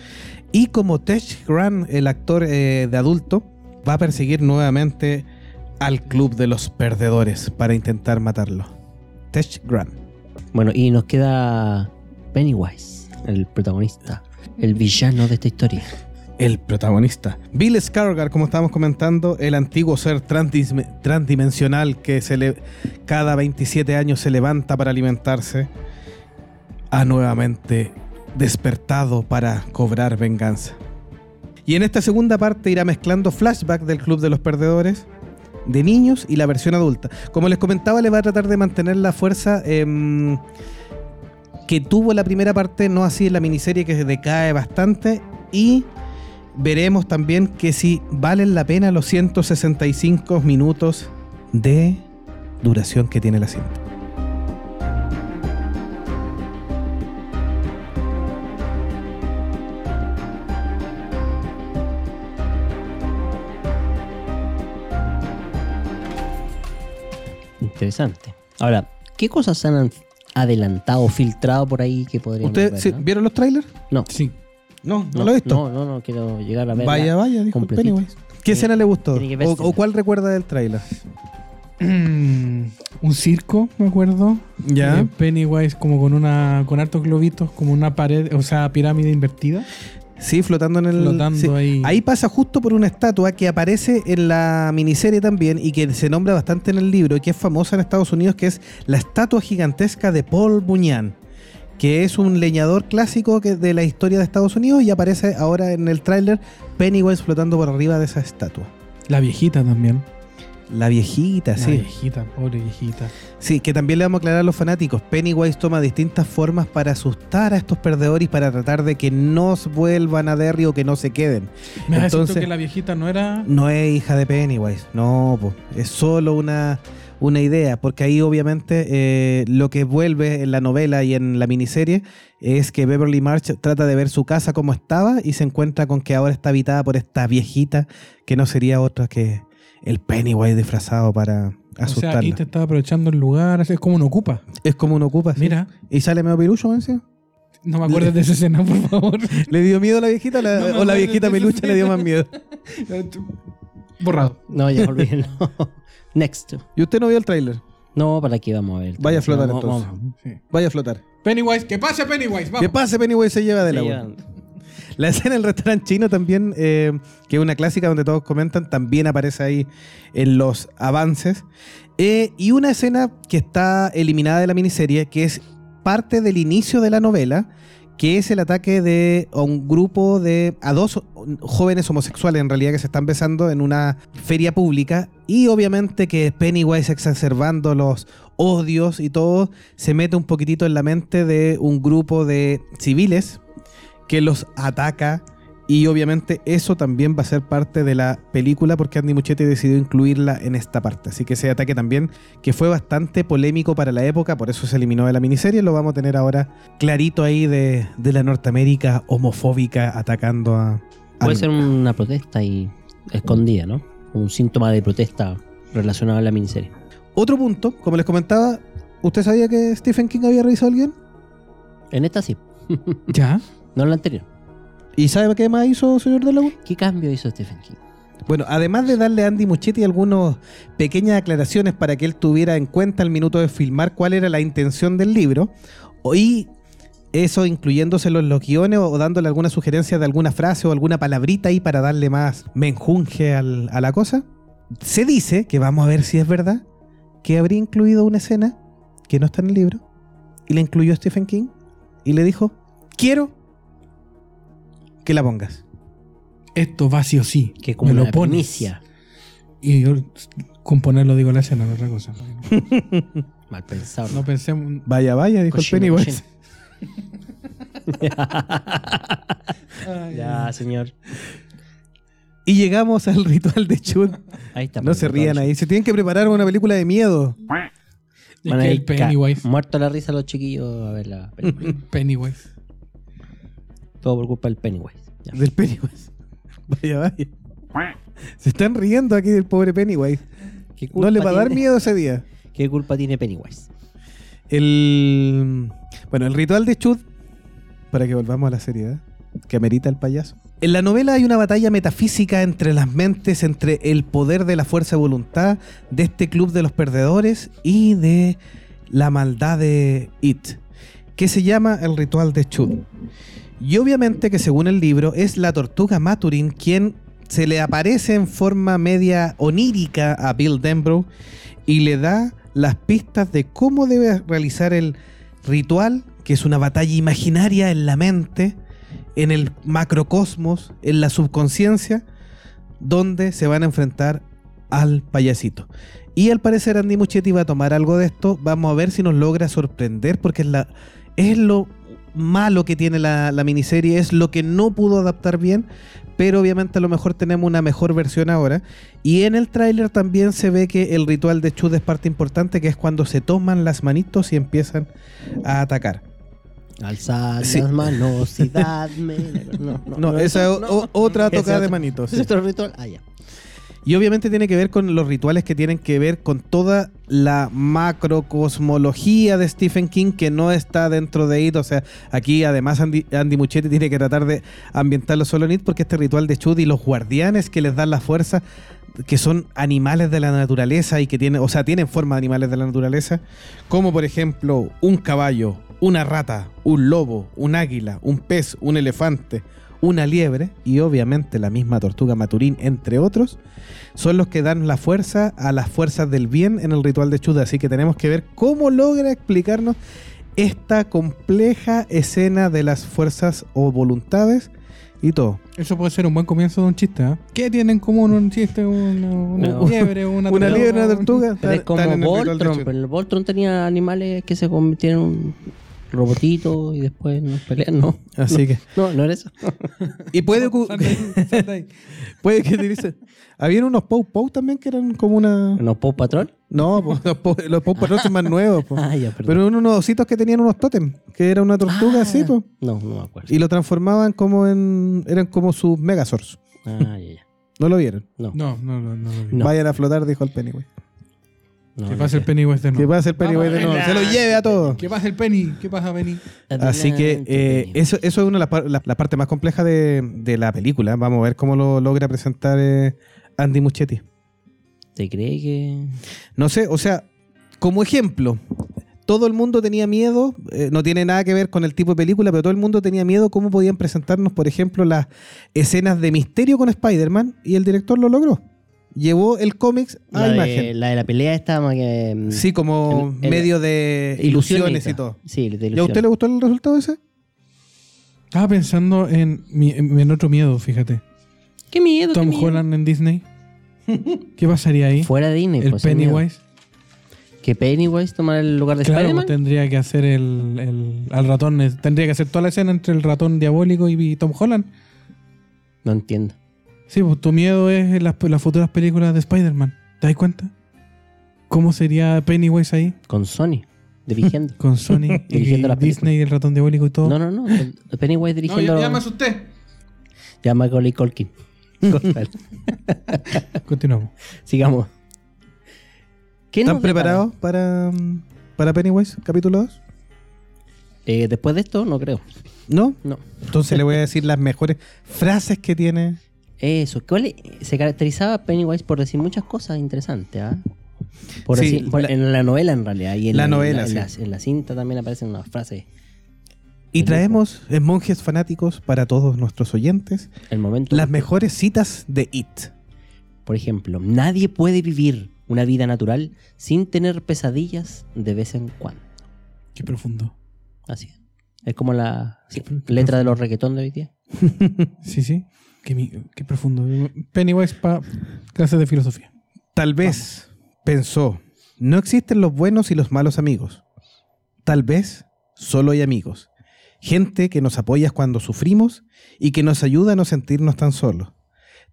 y como Tesh Grant, el actor eh, de adulto, va a perseguir nuevamente al club de los perdedores para intentar matarlo. Tesh Grant. Bueno, y nos queda Pennywise, el protagonista, el villano de esta historia. el protagonista. Bill Skarsgård, como estábamos comentando, el antiguo ser transdimensional que se le, cada 27 años se levanta para alimentarse, ha nuevamente despertado para cobrar venganza. Y en esta segunda parte irá mezclando flashback del Club de los Perdedores, de niños y la versión adulta. Como les comentaba, le va a tratar de mantener la fuerza em, que tuvo la primera parte, no así en la miniserie que se decae bastante. Y veremos también que si valen la pena los 165 minutos de duración que tiene la cinta. Interesante. Ahora, ¿qué cosas se han adelantado, filtrado por ahí que podríamos ¿Ustedes ver, sí, no? vieron los trailers? No, Sí. No, no, lo he visto. No, no, no, quiero llegar a ver. vaya, vaya, dijo. Pennywise. ¿Qué escena le gustó? ¿O, o cuál recuerda del trailer? un circo, me acuerdo. Ya. Eh, Pennywise como con una con hartos globitos, como una pared, o sea, pirámide invertida. Sí, flotando en el. Flotando sí. ahí. Ahí pasa justo por una estatua que aparece en la miniserie también y que se nombra bastante en el libro y que es famosa en Estados Unidos, que es la estatua gigantesca de Paul Bunyan, que es un leñador clásico que- de la historia de Estados Unidos y aparece ahora en el tráiler Pennywise flotando por arriba de esa estatua. La viejita también. La viejita, La sí. viejita, pobre viejita. Sí, que también le vamos a aclarar a los fanáticos. Pennywise toma distintas formas para asustar a estos perdedores y para tratar de que no vuelvan a Derry o que no se queden. Me Entonces- que la viejita no era. No es hija de Pennywise, no, po. es solo una, una idea, porque ahí obviamente eh, lo que vuelve en la novela y en la miniserie es que Beverly March trata de ver su casa como estaba y se encuentra con que ahora está habitada por esta viejita que no sería otra que el Pennywise disfrazado para O sea, asustarla. ahí te estaba aprovechando el lugar, así es como un ocupa. Es como un ocupa, sí. Mira, Y sale medio pilucho, encima. no me acuerdes de esa escena, por favor. ¿Le dio miedo a la viejita o la, No o la acuerdo viejita de pelucha le dio más miedo? Borrado. No, ya olvídenlo. Next. ¿Y usted no vio el tráiler? No, ¿para qué vamos a ver? Vaya a flotar entonces. vamos- Sí. Vaya a flotar. Pennywise, que pase Pennywise, vamos. Que pase Pennywise se lleva Sí, agua. La escena del restaurante chino también, eh, que es una clásica donde todos comentan, también aparece ahí en los avances. Eh, y una escena que está eliminada de la miniserie, que es parte del inicio de la novela, que es el ataque de a un grupo de. a dos jóvenes homosexuales en realidad que se están besando en una feria pública. Y obviamente que Pennywise exacerbando los odios y todo, se mete un poquitito en la mente de un grupo de civiles que los ataca Y obviamente eso también va a ser parte de la película porque Andy Muschietti decidió incluirla en esta parte. Así que ese ataque también, que fue bastante polémico para la época, por eso se eliminó de la miniserie, lo vamos a tener ahora clarito ahí de, de la Norteamérica homofóbica atacando a... Puede ser una protesta y escondida, ¿no? Un síntoma de protesta relacionado a la miniserie. Otro punto, como les comentaba, ¿usted sabía que Stephen King había revisado el guion? En esta sí, ¿Ya? no en la anterior. ¿Y sabe qué más hizo, señor de la U? ¿Qué cambio hizo Stephen King? Bueno, además de darle a Andy Muschietti algunas pequeñas aclaraciones para que él tuviera en cuenta al minuto de filmar cuál era la intención del libro, y eso incluyéndoselo en los guiones o dándole alguna sugerencia de alguna frase o alguna palabrita ahí para darle más menjunje al- a la cosa, se dice, que vamos a ver si es verdad, que habría incluido una escena que no está en el libro, y la incluyó Stephen King, y le dijo, quiero que la pongas. Esto va sí o sí. Que como Me lo pones. primicia. Y yo componerlo digo la escena, no otra cosa. Mal pensado. No pensemos. Vaya, vaya, dijo Cochino, el Pennywise. ya, señor. Y llegamos al ritual de Chud. Ahí está. No se rían ahí. Se tienen que preparar una película de miedo. Van a ir Pennywise. Muerto la risa los chiquillos a ver la película. Pennywise. Todo por culpa del Pennywise. Ya. Del Pennywise. Vaya, vaya. Se están riendo aquí del pobre Pennywise. ¿Qué culpa No le va a dar miedo ese día. ¿Qué culpa tiene Pennywise? El. Bueno, el ritual de Chud. Para que volvamos a la seriedad. Que amerita el payaso. En la novela hay una batalla metafísica entre las mentes, entre el poder de la fuerza de voluntad, de este club de los perdedores y de la maldad de It, que se llama el ritual de Chud. Y obviamente que según el libro es la tortuga Maturin quien se le aparece en forma media onírica a Bill Denbrough y le da las pistas de cómo debe realizar el ritual, que es una batalla imaginaria en la mente, en el macrocosmos, en la subconsciencia, donde se van a enfrentar al payasito. Y al parecer Andy Muschietti va a tomar algo de esto. Vamos a ver si nos logra sorprender, porque es, la, es lo malo que tiene la, la miniserie, es lo que no pudo adaptar bien, pero obviamente a lo mejor tenemos una mejor versión ahora. Y en el tráiler también se ve que el ritual de Chud es parte importante, que es cuando se toman las manitos y empiezan a atacar. Alzad Sí. las manos y dadme. No, no, No, esa es otra tocada de manitos. ¿Es otro ritual? Ah, ya. Y obviamente tiene que ver con los rituales que tienen que ver con toda la macrocosmología de Stephen King que no está dentro de IT. O sea, aquí además Andy, Andy Muschietti tiene que tratar de ambientarlo solo en IT porque este ritual de Chud y los guardianes que les dan la fuerza, que son animales de la naturaleza y que tienen, o sea, tienen forma de animales de la naturaleza, como por ejemplo un caballo, una rata, un lobo, un águila, un pez, un elefante, una liebre y obviamente la misma tortuga maturín, entre otros, son los que dan la fuerza a las fuerzas del bien en el ritual de Chuda. Así que tenemos que ver cómo logra explicarnos esta compleja escena de las fuerzas o voluntades y todo. Eso puede ser un buen comienzo de un chiste, ¿ah? ¿Qué tienen en común un chiste? Una, una No. liebre, una, Una tortuga? liebre, una tortuga. Pero es como Voltron, pero el Voltron tenía animales que se convirtieron en un robotito y después nos pelean, ¿no? Así que. No, no era eso. Y puede, ocu- Sal de ahí, sal de ahí. puede que utilicen. Habían unos Pou Pou también que eran como una. ¿No Paw Patrol? No, po, los Pou los Pou Patrol son más nuevos. po. Ah, ya. Pero eran unos ositos que tenían unos tótem, que era una tortuga Ah, así, po. No, no me acuerdo. Y lo transformaban como en. Eran como sus Megazords. Ah, ya, ya. ¿No lo vieron? No. No, no, no. no, no. No. Vayan a flotar, dijo el Pennywise. No, ¿Qué no pasa el. Pennywise de Que nuevo? pasa el Pennywise de nuevo. Se lo lleve a todos. ¿Qué pasa el Penny? ¿Qué pasa, Penny? Así que eh, eso, eso es una de las par- la, la parte más compleja de, de la película. Vamos a ver cómo lo logra presentar eh, Andy Muschietti. ¿Te cree que.? No sé, o sea, como ejemplo, todo el mundo tenía miedo, eh, no tiene nada que ver con el tipo de película, pero todo el mundo tenía miedo cómo podían presentarnos, por ejemplo, las escenas de misterio con Spider-Man y el director lo logró. Llevó el cómics a La imagen. de, la de la pelea esta más que. mm, Sí, como el- el- medio de ilusiones y todo. Sí, de ¿Y a ilusiones. usted le gustó el resultado ese? Estaba pensando en, mi, en otro miedo, fíjate. ¿Qué miedo? Tom qué miedo. Holland en Disney. ¿Qué pasaría ahí? Fuera de Disney. el pues. Pennywise. Que Pennywise tomara el lugar de Claro, Spider-Man. tendría que hacer el, el- al ratón. Tendría que hacer toda la escena entre el ratón diabólico y, y Tom Holland. No entiendo. Sí, pues tu miedo es en las, las futuras películas de Spider-Man. ¿Te das cuenta? ¿Cómo sería Pennywise ahí? Con Sony dirigiendo. Con Sony y Dirigiendo la película. Disney, el ratón diabólico y todo. no, no, no. Pennywise dirigiendo. ya, ya me asusté. Ya Macaulay. Corta. Continuamos. Sigamos. ¿Qué ¿Están preparados para, para Pennywise, capítulo 2? Eh, después de esto, no creo. ¿No? No. Entonces le voy a decir las mejores frases que tiene. Eso. ¿cuál es? se caracterizaba Pennywise por decir muchas cosas interesantes. ¿ah? Por Sí, decir, por- la- en la novela, en realidad. Y en La novela, en la, sí. en la cinta también aparecen unas frases. Y traemos en Monjes Fanáticos para todos nuestros oyentes El momento. las mejores citas de It. Por ejemplo, nadie puede vivir una vida natural sin tener pesadillas de vez en cuando. Qué profundo. Así es. Es como la sí, letra de los reggaetón de hoy día. Sí, sí. Qué, profundo. Pennywise para clases de filosofía. Tal vez pensó, no existen los buenos y los malos amigos. Tal vez solo hay amigos. Gente que nos apoya cuando sufrimos y que nos ayuda a no sentirnos tan solos.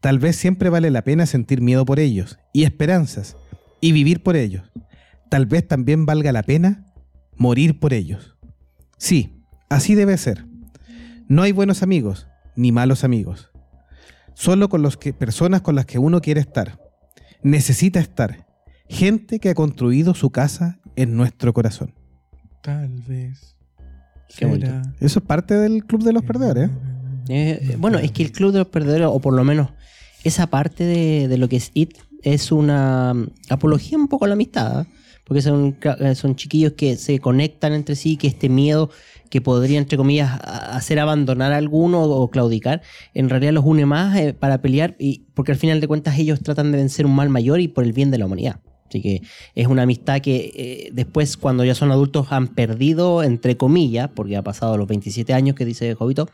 Tal vez siempre vale la pena sentir miedo por ellos y esperanzas y vivir por ellos. Tal vez también valga la pena morir por ellos. Sí, así debe ser. No hay buenos amigos ni malos amigos. Solo con los que personas con las que uno quiere estar necesita estar gente que ha construido su casa en nuestro corazón. Tal vez. Qué será Eso es parte del Club de los Perdedores. ¿eh? Eh, eh, bueno, es que el Club de los Perdedores, o por lo menos esa parte de, de lo que es IT, es una apología un poco a la amistad. ¿ah? Porque son, eh, son chiquillos que se conectan entre sí, que este miedo que podría, entre comillas, hacer abandonar a alguno o claudicar, en realidad los une más eh, para pelear, y porque al final de cuentas ellos tratan de vencer un mal mayor y por el bien de la humanidad. Así que es una amistad que eh, después, cuando ya son adultos, han perdido, entre comillas, porque ha pasado los 27 años que dice Jovito,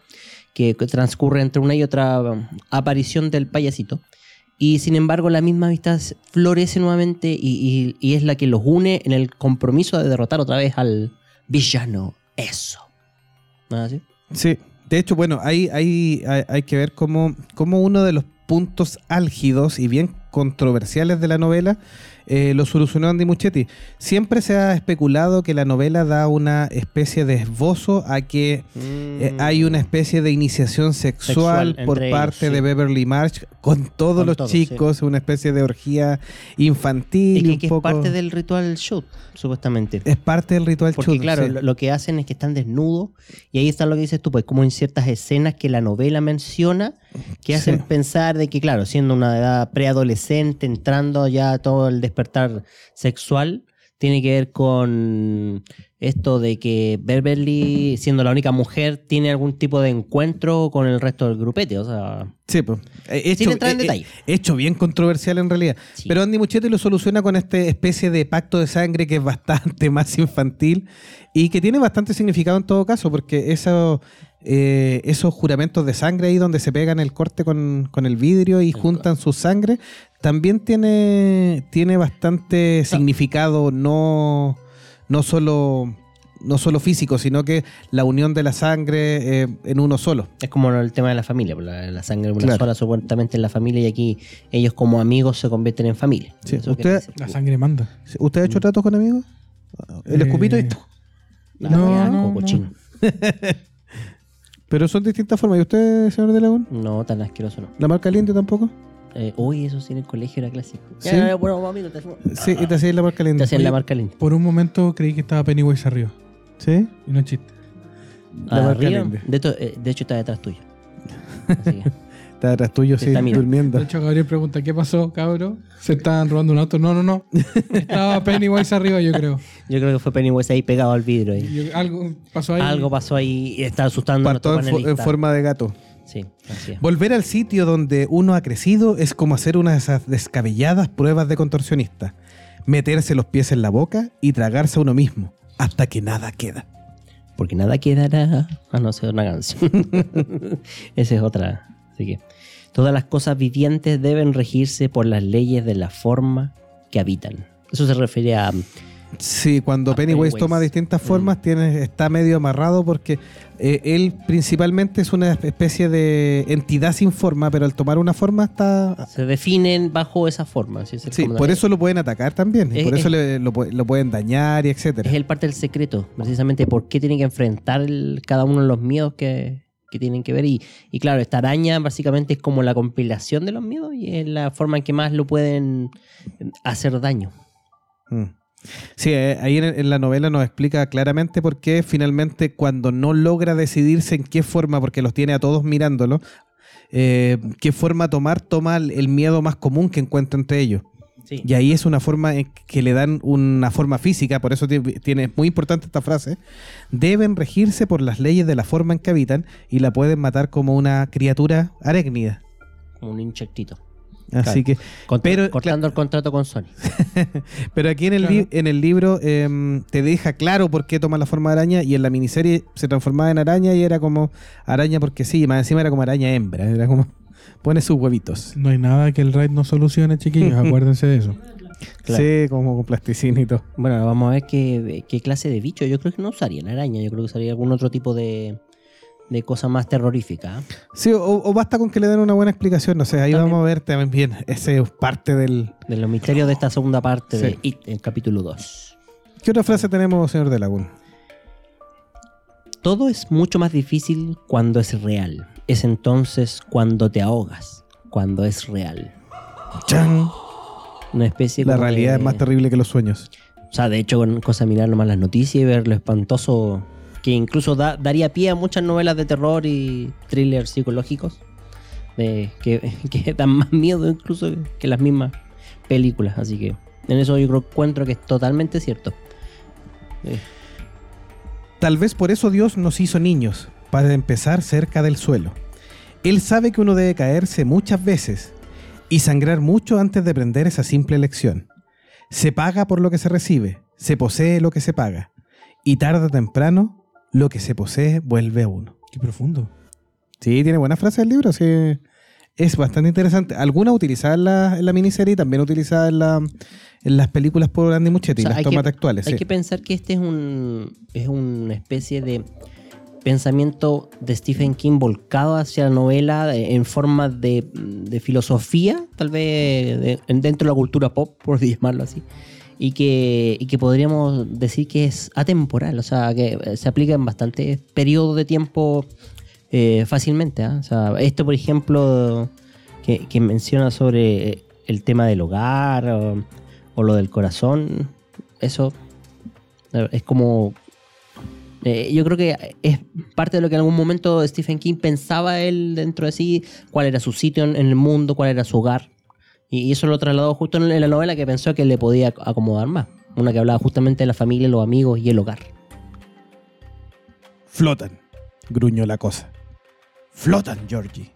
que transcurre entre una y otra um, aparición del payasito. Y sin embargo, la misma amistad florece nuevamente y, y- y es la que los une en el compromiso de derrotar otra vez al villano. Eso. ¿No así? Sí. De hecho, bueno, hay, hay, hay, hay que ver cómo, cómo uno de los puntos álgidos y bien controversiales de la novela eh, lo solucionó Andy Muchetti. Siempre se ha especulado que la novela da una especie de esbozo a que eh, hay una especie de iniciación sexual, Sexual por parte ellos, de. Beverly March con todos Con los todos, chicos, una especie de orgía infantil. Y que, un que es parte del ritual shoot, supuestamente. Es parte del ritual Porque chut, claro, sí. lo que hacen es que están desnudos y ahí está lo que dices tú, pues como en ciertas escenas que la novela menciona que hacen Sí. pensar de que claro, siendo una edad preadolescente, entrando ya todo el despertar sexual, tiene que ver con esto de que Beverly, siendo la única mujer, tiene algún tipo de encuentro con el resto del grupete, o sea... Sí, pues. Hecho, Sin entrar en eh, detalle. eh, hecho bien controversial en realidad. Sí. Pero Andy Muschietti lo soluciona con esta especie de pacto de sangre que es bastante más infantil y que tiene bastante significado en todo caso, porque eso, eh, esos juramentos de sangre ahí donde se pegan el corte con, con el vidrio y juntan su sangre, también tiene, tiene bastante significado, no, no solo... No solo físico, sino que la unión de la sangre eh, en uno solo. Es como el tema de la familia, pues, la, la sangre una Claro. sola supuestamente en la familia y aquí ellos como amigos se convierten en familia. Sí, usted-. La sangre manda. ¿Usted ha hecho tratos con amigos? El Eh, escupito y La No, no, como no. Pero son distintas formas. ¿Y usted, señor de León? No, tan asqueroso no. ¿La marca caliente tampoco? Eh, uy, eso sí en el colegio era clásico. ¿Sí? Ya, ya, bueno, amigo, te, Sí, y te hacías la marca te caliente. hacían la marca linda. Por un momento creí que estaba Pennywise arriba. ¿Sí? Y no es chiste. La marca Arriba, linda. de, hecho, eh, de hecho está detrás tuyo. Así que, Está detrás tuyo, sí, durmiendo. De hecho, Gabriel pregunta, ¿qué pasó, cabro? Se estaban robando un auto. No, no, no. Estaba Pennywise arriba, yo creo. yo creo que fue Pennywise ahí pegado al vidrio. ahí. Algo pasó ahí. Algo pasó ahí y está asustando a nuestro en, fo- en panelista. forma de gato. Sí, así es. Volver al sitio donde uno ha crecido es como hacer una de esas descabelladas pruebas de contorsionista. Meterse los pies en la boca y tragarse a uno mismo, hasta que nada queda. Porque nada quedará. Ah, no, es una canción. Esa es otra. Así que todas las cosas vivientes deben regirse por las leyes de la forma que habitan. Eso se refiere a Sí, cuando Pennywise, Pennywise. toma distintas Mm. formas, tiene, está medio amarrado porque eh, él principalmente es una especie de entidad sin forma, pero al tomar una forma está... Se definen bajo esa forma. así es Sí, por eso lo pueden atacar también, y Es- por eso es- le- lo, lo pueden dañar y etcétera. Es el parte del secreto, precisamente por qué tienen que enfrentar el- cada uno de los miedos que, que tienen que ver. Y, y claro, esta araña básicamente es como la compilación de los miedos y es la forma en que más lo pueden hacer daño. Mm. Sí, eh, ahí en, la novela nos explica claramente por qué finalmente cuando no logra decidirse en qué forma, porque los tiene a todos mirándolo, eh, qué forma tomar, toma el miedo más común que encuentra entre ellos. Sí. Y ahí es una forma en que le dan una forma física, por eso ti- tiene es muy importante esta frase. Deben regirse por las leyes de la forma en que habitan y la pueden matar como una criatura arácnida. Como un insectito. Así que Contra- Pero, cortando el contrato con Sony. Pero aquí en el, Claro. li- en el libro em, te deja claro por qué toma la forma de araña y en la miniserie se transformaba en araña y era como araña porque sí, y más encima era como araña hembra, era como pone sus huevitos. No hay nada que el raid no solucione, chiquillos. acuérdense de eso. Claro. Sí, como con plasticina y todo. Bueno, vamos a ver qué, qué clase de bicho. Yo creo que no usarían araña, yo creo que usaría algún otro tipo de, de cosa más terrorífica. Sí, o, o basta con que le den una buena explicación, no sé, ahí También. vamos a ver también bien, ese es parte del... De los misterios de esta segunda parte Sí. de It, el capítulo 2. ¿Qué otra frase tenemos, señor de Lagún? Todo es mucho más difícil cuando es real. Es entonces cuando te ahogas, cuando es real. ¡Chan! Una especie La realidad de- es más terrible que los sueños. O sea, de hecho, con cosa de mirar nomás las noticias y ver lo espantoso que incluso da- daría pie a muchas novelas de terror y thrillers psicológicos que, que dan más miedo incluso que las mismas películas. Así que en eso yo creo, encuentro que es totalmente cierto. Eh, Tal vez por eso Dios nos hizo niños, para empezar cerca del suelo. Él sabe que uno debe caerse muchas veces y sangrar mucho antes de aprender esa simple lección. Se paga por lo que se recibe, se posee lo que se paga, y tarde o temprano lo que se posee vuelve a uno. Qué profundo. Sí, tiene buena frase el libro, sí. Es bastante interesante. Algunas utilizadas en la, en la miniserie y también utilizadas en, la- en las películas por Andy Muschietti, O sea, las que- tomas actuales. Hay sí. que pensar que este es un es una especie de pensamiento de Stephen King volcado hacia la novela en forma de, de filosofía, tal vez de- dentro de la cultura pop, por llamarlo así, y que, y que podríamos decir que es atemporal, o sea, que se aplica en bastantes periodos de tiempo eh, fácilmente. ¿ah? O sea, esto, por ejemplo, que, menciona sobre el tema del hogar o, lo del corazón, eso eh, es como... eh, yo creo que es parte de lo que en algún momento Stephen King pensaba él dentro de sí, cuál era su sitio en, el mundo, cuál era su hogar. Y, eso lo trasladó justo en la novela que pensó que le podía acomodar más. Una que hablaba justamente de la familia, los amigos y el hogar. Flotan, gruñó la cosa. Flotan, Georgie.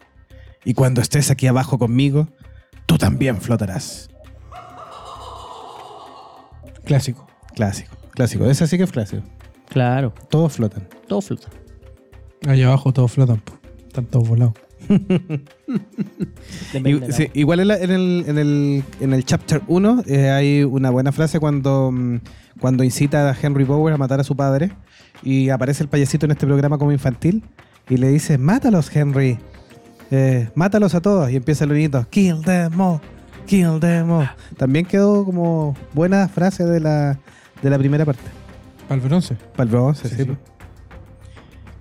Y cuando estés aquí abajo conmigo, tú también flotarás. Clásico. Clásico, clásico. Ese sí que es clásico. Claro, Todos flotan. todo flota. Allá abajo todos flotan. po. Están todos volados. Depende I- de la- sí, igual en, la- en el, en, el, en el chapter 1 eh, hay una buena frase cuando, mm, cuando incita a Henry Bower a matar a su padre y aparece el payasito en este programa como infantil y le dice, mátalos Henry, Eh, mátalos a todos y empieza el niñito, kill them all, kill them all. También quedó como buena frase de la, de la primera parte. Para el bronce. Para el bronce, Sí, sí. sí.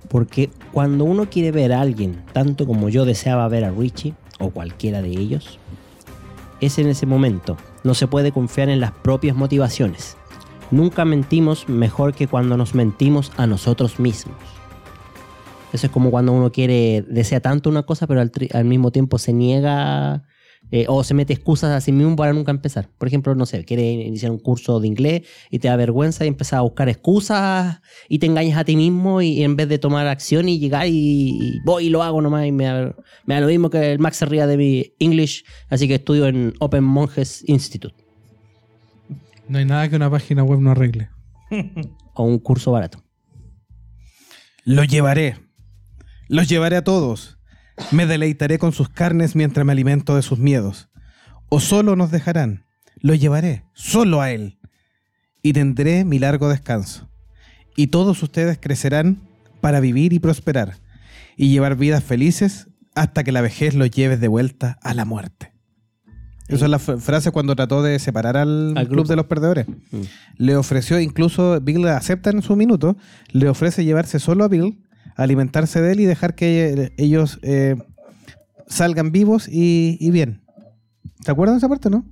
Porque cuando uno quiere ver a alguien, tanto como yo deseaba ver a Richie o cualquiera de ellos, es en ese momento. No se puede confiar en las propias motivaciones. Nunca mentimos mejor que cuando nos mentimos a nosotros mismos. Eso es como cuando uno quiere, desea tanto una cosa, pero al, tri- al mismo tiempo se niega eh, o se mete excusas a sí mismo para nunca empezar. Por ejemplo, no sé, quiere iniciar un curso de inglés y te da vergüenza y empiezas a buscar excusas y te engañas a ti mismo y, en vez de tomar acción y llegar y, y voy y lo hago nomás y me da, me da lo mismo que el Max se ría de mi English, así que estudio en Open Monjes Institute No hay nada que una página web no arregle. o un curso barato. Los llevaré. Los llevaré a todos. Me deleitaré con sus carnes mientras me alimento de sus miedos. O solo nos dejarán. Los llevaré, solo a él. Y tendré mi largo descanso. Y todos ustedes crecerán para vivir y prosperar y llevar vidas felices hasta que la vejez los lleve de vuelta a la muerte. Esa es la frase cuando trató de separar al, Al club de los perdedores. Mm. Le ofreció, incluso Bill acepta en su minuto, le ofrece llevarse solo a Bill, alimentarse de él y dejar que ellos eh, salgan vivos y, y bien. ¿Te acuerdas de esa parte, no?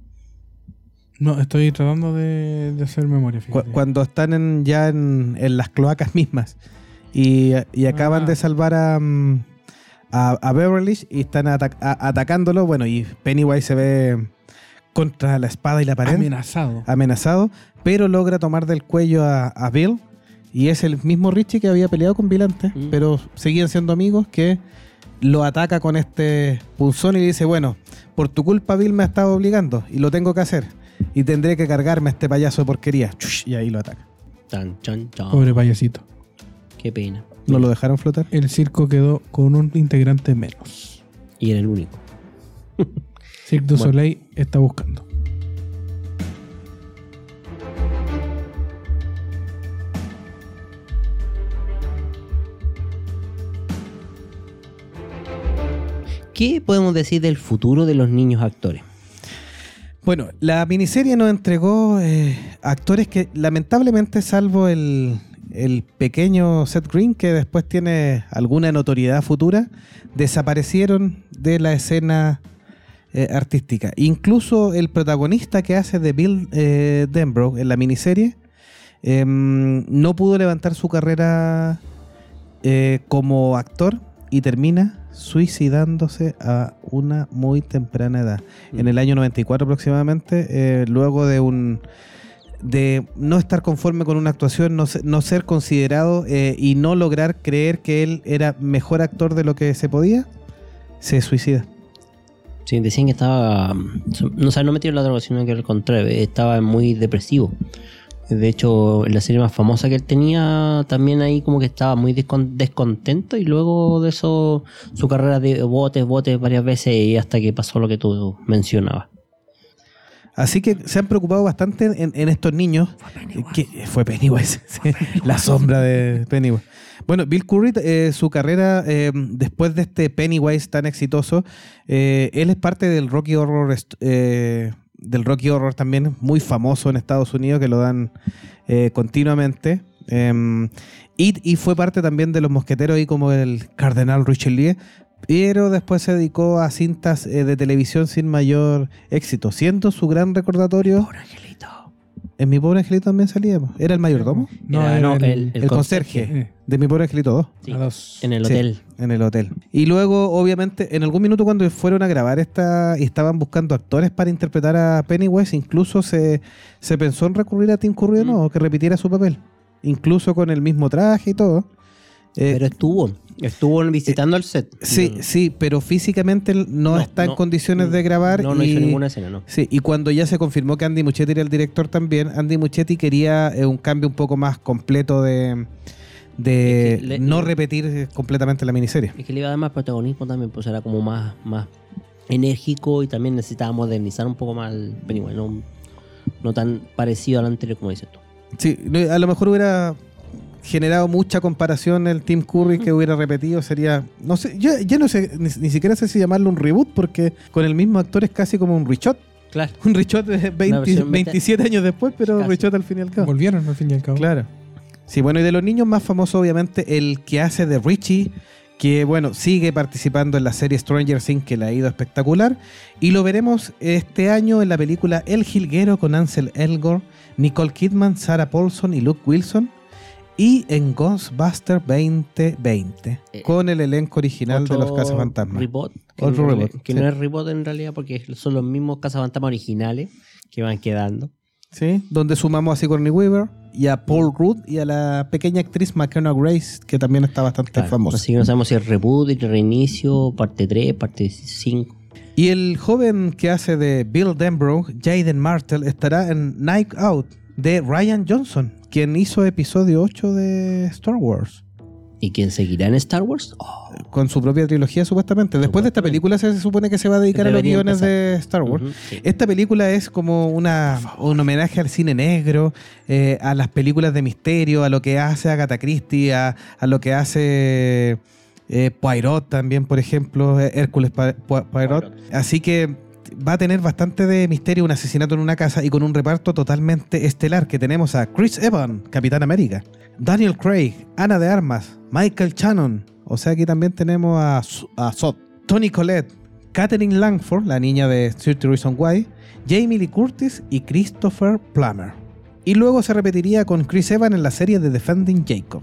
No, estoy tratando de, de hacer memoria. Fíjate. cuando están en- ya en, en las cloacas mismas y, y acaban Ah. de salvar a, mm, a, a Beverly y están ata- a- atacándolo, bueno, y Pennywise se ve contra la espada y la pared, Amenazado. amenazado, pero logra tomar del cuello a, a Bill y es el mismo Richie que había peleado con Bill antes, Mm. pero seguían siendo amigos que lo ataca con este punzón y le dice, bueno, por tu culpa Bill me ha estado obligando y lo tengo que hacer y tendré que cargarme a este payaso de porquería. Chush, Y ahí lo ataca. Tan, chan, chan. Pobre payasito. Qué pena. ¿No lo dejaron flotar? El circo quedó con un integrante menos. Y era el único. Cirque du Bueno. Soleil está buscando. ¿Qué podemos decir del futuro de los niños actores? Bueno, la miniserie nos entregó eh, actores que lamentablemente, salvo el, el pequeño Seth Green, que después tiene alguna notoriedad futura, desaparecieron de la escena eh, artística. Incluso el protagonista que hace de Bill eh, Denbrough en la miniserie em, no pudo levantar su carrera eh, como actor y termina suicidándose a una muy temprana edad. En el año 94 aproximadamente, eh, luego de un de no estar conforme con una actuación, no, no ser considerado eh, y no lograr creer que él era mejor actor de lo que se podía, se suicida. Sí, decían que estaba. No, o sea, no metió la droga, sino que al contrario, estaba muy depresivo. De hecho, en la serie más famosa que él tenía, también ahí como que estaba muy descon- descontento y luego de eso su carrera de botes, botes varias veces y hasta que pasó lo que tú mencionabas. Así que se han preocupado bastante en, en estos niños. Que fue Pennywise, sí, la sombra de Pennywise. Bueno, Bill Curry, eh, su carrera eh, después de este Pennywise tan exitoso, eh, él es parte del Rocky Horror, eh, del Rocky Horror también muy famoso en Estados Unidos que lo dan eh, continuamente. Eh, y, y fue parte también de los mosqueteros ahí como el Cardenal Richelieu, pero después se dedicó a cintas eh, de televisión sin mayor éxito, siendo su gran recordatorio. En mi pobre angelito también salía. po. ¿Era el mayordomo? No, Era, no, el- el, El, conserje. Eh, De mi pobre angelito 2. Sí, a dos. en el Sí. hotel. En el hotel. Y luego, obviamente, en algún minuto cuando fueron a grabar esta y estaban buscando actores para interpretar a Pennywise, incluso se, se pensó en recurrir a Tim Curry de Mm. que repitiera su papel. Incluso con el mismo traje y todo. Eh, Pero estuvo, estuvo visitando el set. sí, sí, pero físicamente no, no, está en no, condiciones de grabar. No, no y, hizo ninguna escena, no. Sí, y cuando ya se confirmó que Andy Muschietti era el director también, Andy Muschietti quería eh, un cambio un poco más completo de, de Es que le- no repetir eh, completamente la miniserie. Es que le iba a dar más protagonismo también, pues era como más, más enérgico y también necesitaba modernizar un poco más el Pennywise, no, no tan parecido al anterior como dices tú. Sí, a lo mejor hubiera generado mucha comparación el Tim Curry que hubiera repetido, sería, no sé, yo ya no sé, ni, ni siquiera sé si llamarlo un reboot, porque con el mismo actor es casi como un reshot. Claro. Un reshot de 20 versión beta- 27 años después, pero Casi. reshot al fin y al cabo. Volvieron al fin y al cabo. Claro. Sí, bueno, y de los niños más famosos, obviamente, el que hace de Richie, que bueno, sigue participando en la serie Stranger Things, que le ha ido espectacular. Y lo veremos este año en la película El Jilguero con Ansel Elgort, Nicole Kidman, Sarah Paulson y Luke Wilson. Y en Ghostbuster 2020, Eh, con el elenco original de los Cazafantasmas. Reboot, que Otro realidad- Que sí. no es reboot en realidad porque son los mismos cazafantasmas originales que van quedando. ¿sí? Donde sumamos a Sigourney Weaver y a Paul Rudd y a la pequeña actriz McKenna Grace, que también está bastante Claro, famosa. Así que no sabemos si es reboot, el reinicio, parte 3, parte 5. Y el joven que hace de Bill Denbrough, Jaden Martell, estará en Night Out de Ryan Johnson, quien hizo episodio 8 de Star Wars. ¿Y quién seguirá en Star Wars? Oh, con su propia trilogía supuestamente. Después de esta película se supone que se va a dedicar a los guiones de Star Wars. sí. Esta película es como una, un homenaje al cine negro, eh, a las películas de misterio, a lo que hace Agatha Christie, a, a lo que hace eh, Poirot también, por ejemplo, Hércules Poirot. Así que va a tener bastante de misterio, un asesinato en una casa y con un reparto totalmente estelar que tenemos a Chris Evans, Capitán América, Daniel Craig, Ana de Armas, Michael Shannon, o sea aquí también tenemos a, a Sod, Tony Collette, Catherine Langford, la niña de 30 Reasons Why, Jamie Lee Curtis y Christopher Plummer. Y luego se repetiría con Chris Evans en la serie de Defending Jacob.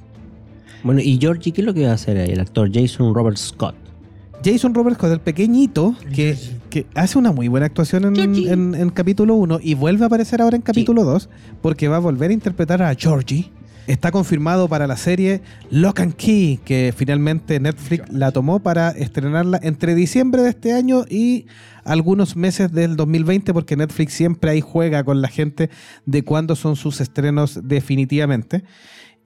Bueno, ¿y Georgie qué es lo que va a hacer ahí? El actor Jason Robert Scott. Jason Roberts con el pequeñito que, que hace una muy buena actuación en, en capítulo 1 y vuelve a aparecer ahora en capítulo 2 porque va a volver a interpretar a Georgie. Está confirmado para la serie Lock and Key, que finalmente Netflix la tomó para estrenarla entre diciembre de este año y algunos meses del 2020, porque Netflix siempre ahí juega con la gente de cuándo son sus estrenos definitivamente.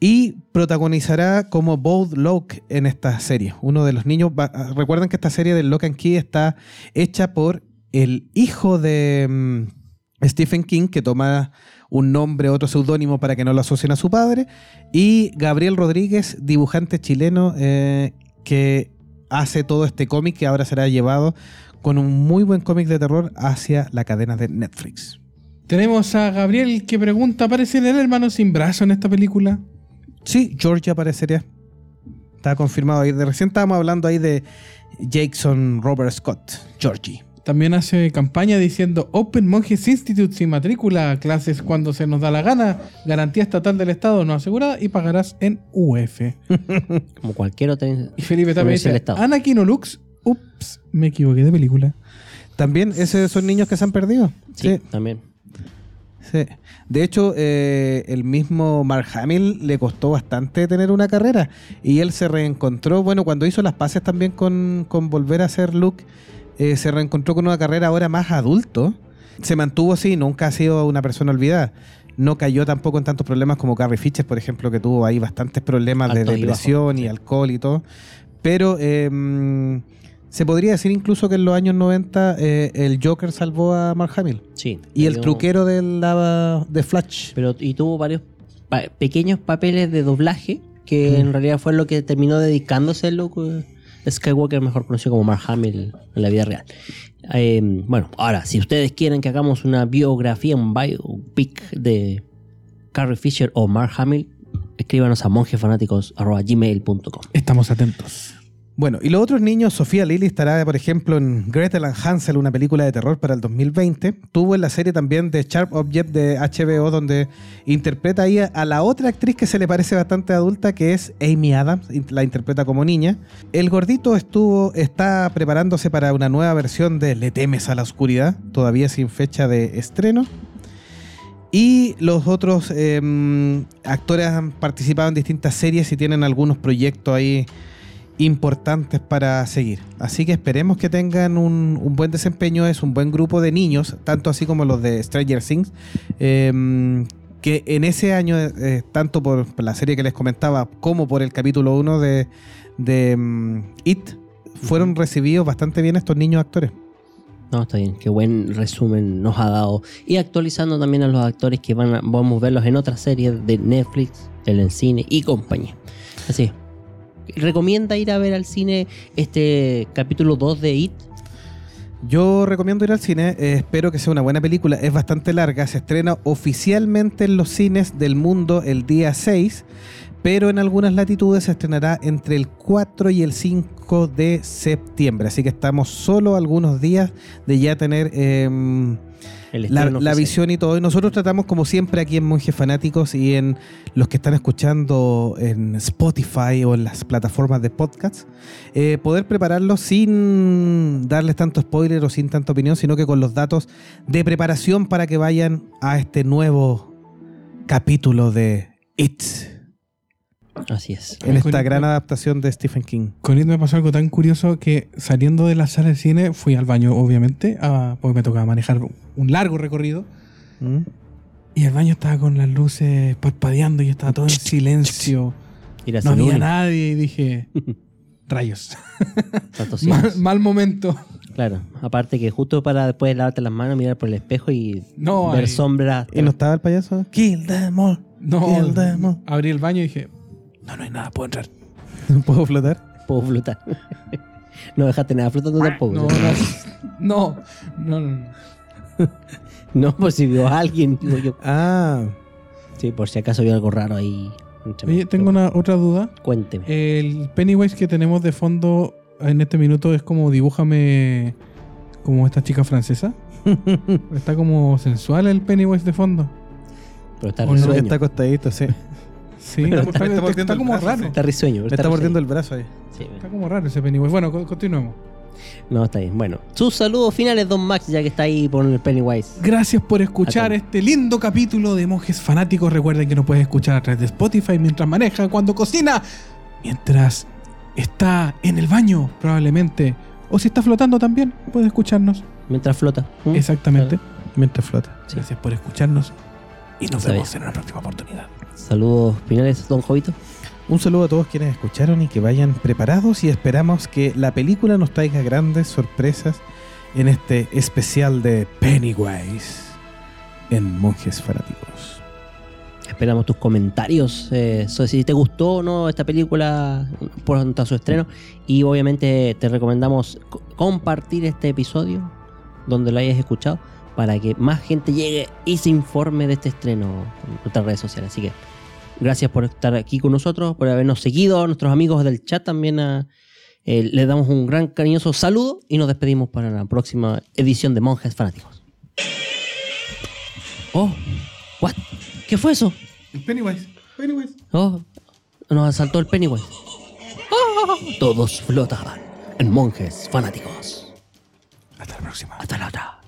Y protagonizará como Bold Locke en esta serie. Uno de los niños. va- recuerden que esta serie de Lock and Key está hecha por el hijo de mm, Stephen King, que toma un nombre, otro seudónimo para que no lo asocien a su padre. Y Gabriel Rodríguez, dibujante chileno, eh, que hace todo este cómic que ahora será llevado con un muy buen cómic de terror hacia la cadena de Netflix. Tenemos a Gabriel que pregunta: ¿aparece el hermano sin brazo en esta película? Sí, Georgia aparecería. Está confirmado ahí. De recién estábamos hablando ahí de Jackson Robert Scott, Georgie. También hace campaña diciendo Open Monkeys Institute sin matrícula, a clases cuando se nos da la gana, garantía estatal del Estado no asegurada y pagarás en UF. Como cualquier otro. Y Felipe también dice Estado. Anakin Lux. Ups, me equivoqué de película. También esos son niños que se han perdido. Sí, también. Sí. De hecho, eh, el mismo Mark Hamill le costó bastante tener una carrera y él se reencontró, bueno, cuando hizo las paces también con, con volver a ser Luke, eh, se reencontró con una carrera ahora más adulto. Se mantuvo así, nunca ha sido una persona olvidada. No cayó tampoco en tantos problemas como Carrie Fisher, por ejemplo, que tuvo ahí bastantes problemas de y depresión y sí. alcohol y todo. Pero eh, se podría decir incluso que en los años 90 eh, el Joker salvó a Mark Hamill. Sí. Y el truquero de, la, de Flash. Pero, y tuvo varios pa- pequeños papeles de doblaje que en realidad fue lo que terminó dedicándose el loco eh, Skywalker, mejor conocido como Mark Hamill en la vida real. Eh, bueno, ahora, si ustedes quieren que hagamos una biografía, un biopic de Carrie Fisher o Mark Hamill, escríbanos a monjefanáticos.gmail.com. Estamos atentos. Bueno, y los otros niños, Sofía Lily estará, por ejemplo, en Gretel and Hansel, una película de terror para el 2020. Tuvo en la serie también de Sharp Object de HBO, donde interpreta ahí a, la otra actriz que se le parece bastante adulta, que es Amy Adams, la interpreta como niña. El gordito estuvo, está preparándose para una nueva versión de Le temes a la oscuridad, todavía sin fecha de estreno. Y los otros eh, actores han participado en distintas series y tienen algunos proyectos ahí importantes para seguir. Así que esperemos que tengan un, un buen desempeño. Es un buen grupo de niños, tanto así como los de Stranger Things, eh, que en ese año, eh, tanto por la serie que les comentaba como por el capítulo 1 de, de mm, It, fueron recibidos bastante bien estos niños actores. No, está bien, qué buen resumen nos ha dado. Y actualizando también a los actores que van a, vamos a verlos en otras series de Netflix, en el cine y compañía. Así. ¿Recomienda ir a ver al cine este capítulo 2 de It? Yo recomiendo ir al cine, eh, espero que sea una buena película, es bastante larga, se estrena oficialmente en los cines del mundo el día 6, pero en algunas latitudes se estrenará entre el 4 y el 5 de septiembre, así que estamos solo algunos días de ya tener em, El la, visión y todo. Y nosotros tratamos, como siempre, aquí en Monjes Fanáticos y en los que están escuchando en Spotify o en las plataformas de podcasts, eh, poder prepararlo sin darles tanto spoiler o sin tanta opinión, sino que con los datos de preparación para que vayan a este nuevo capítulo de It, Así es. en esta gran adaptación de Stephen King. Con It me pasó algo tan curioso que saliendo de la sala de cine fui al baño, obviamente, a- porque me tocaba manejar un largo recorrido. ¿Mm? Y el baño estaba con las luces parpadeando y estaba todo en silencio. No había nadie y dije, rayos. Tantos mal, mal momento. Claro, aparte que justo para después de lavarte las manos, mirar por el espejo y No, ver sombras. ¿Y no estaba el payaso? Kill them all. No, Kill them all. abrí el baño y dije, no, no hay nada, puedo entrar. ¿Puedo flotar? Puedo flotar. no dejaste nada flotando tampoco. No, no, no, no, no, no. Por si vio a alguien, digo yo. Ah, Sí, por si acaso vio algo raro ahí. Oye, tengo una otra duda. Cuénteme. El Pennywise que tenemos de fondo en este minuto es como dibújame como esta chica francesa. Está como sensual el Pennywise de fondo. pero está no, está acostadito, sí. Sí, está, está- está está mordiendo el como brazo, raro. Está risueño. Le está mordiendo el brazo ahí. Sí, Está como raro ese Pennywise. Bueno, co- continuemos. No, está bien. Bueno, sus saludos finales, Don Max, ya que está ahí por el Pennywise. Gracias por escuchar este lindo capítulo de Monjes Fanáticos. Recuerden que nos puedes escuchar a través de Spotify mientras maneja, cuando cocina, mientras está en el baño, probablemente. O si está flotando también, puede escucharnos. Mientras flota. ¿Mm? Exactamente. Mientras flota. Sí. Gracias por escucharnos. Y nos Está vemos bien. en una próxima oportunidad. Saludos finales, Don Jovito. Un saludo a todos quienes escucharon y que vayan preparados y esperamos que la película nos traiga grandes sorpresas en este especial de Pennywise en Monjes Fanáticos. Esperamos tus comentarios eh, sobre si te gustó o no esta película por a su estreno. Y obviamente te recomendamos co- compartir este episodio donde lo hayas escuchado para que más gente llegue y se informe de este estreno en nuestras redes sociales. Así que gracias por estar aquí con nosotros, por habernos seguido, a nuestros amigos del chat también. a- eh, les damos un gran cariñoso saludo y nos despedimos para la próxima edición de Monjes Fanáticos. Oh, what? ¿Qué fue eso? El Pennywise. Pennywise. Oh, nos asaltó el Pennywise. Ah, todos flotaban en monjes fanáticos. Hasta la próxima. Hasta la otra.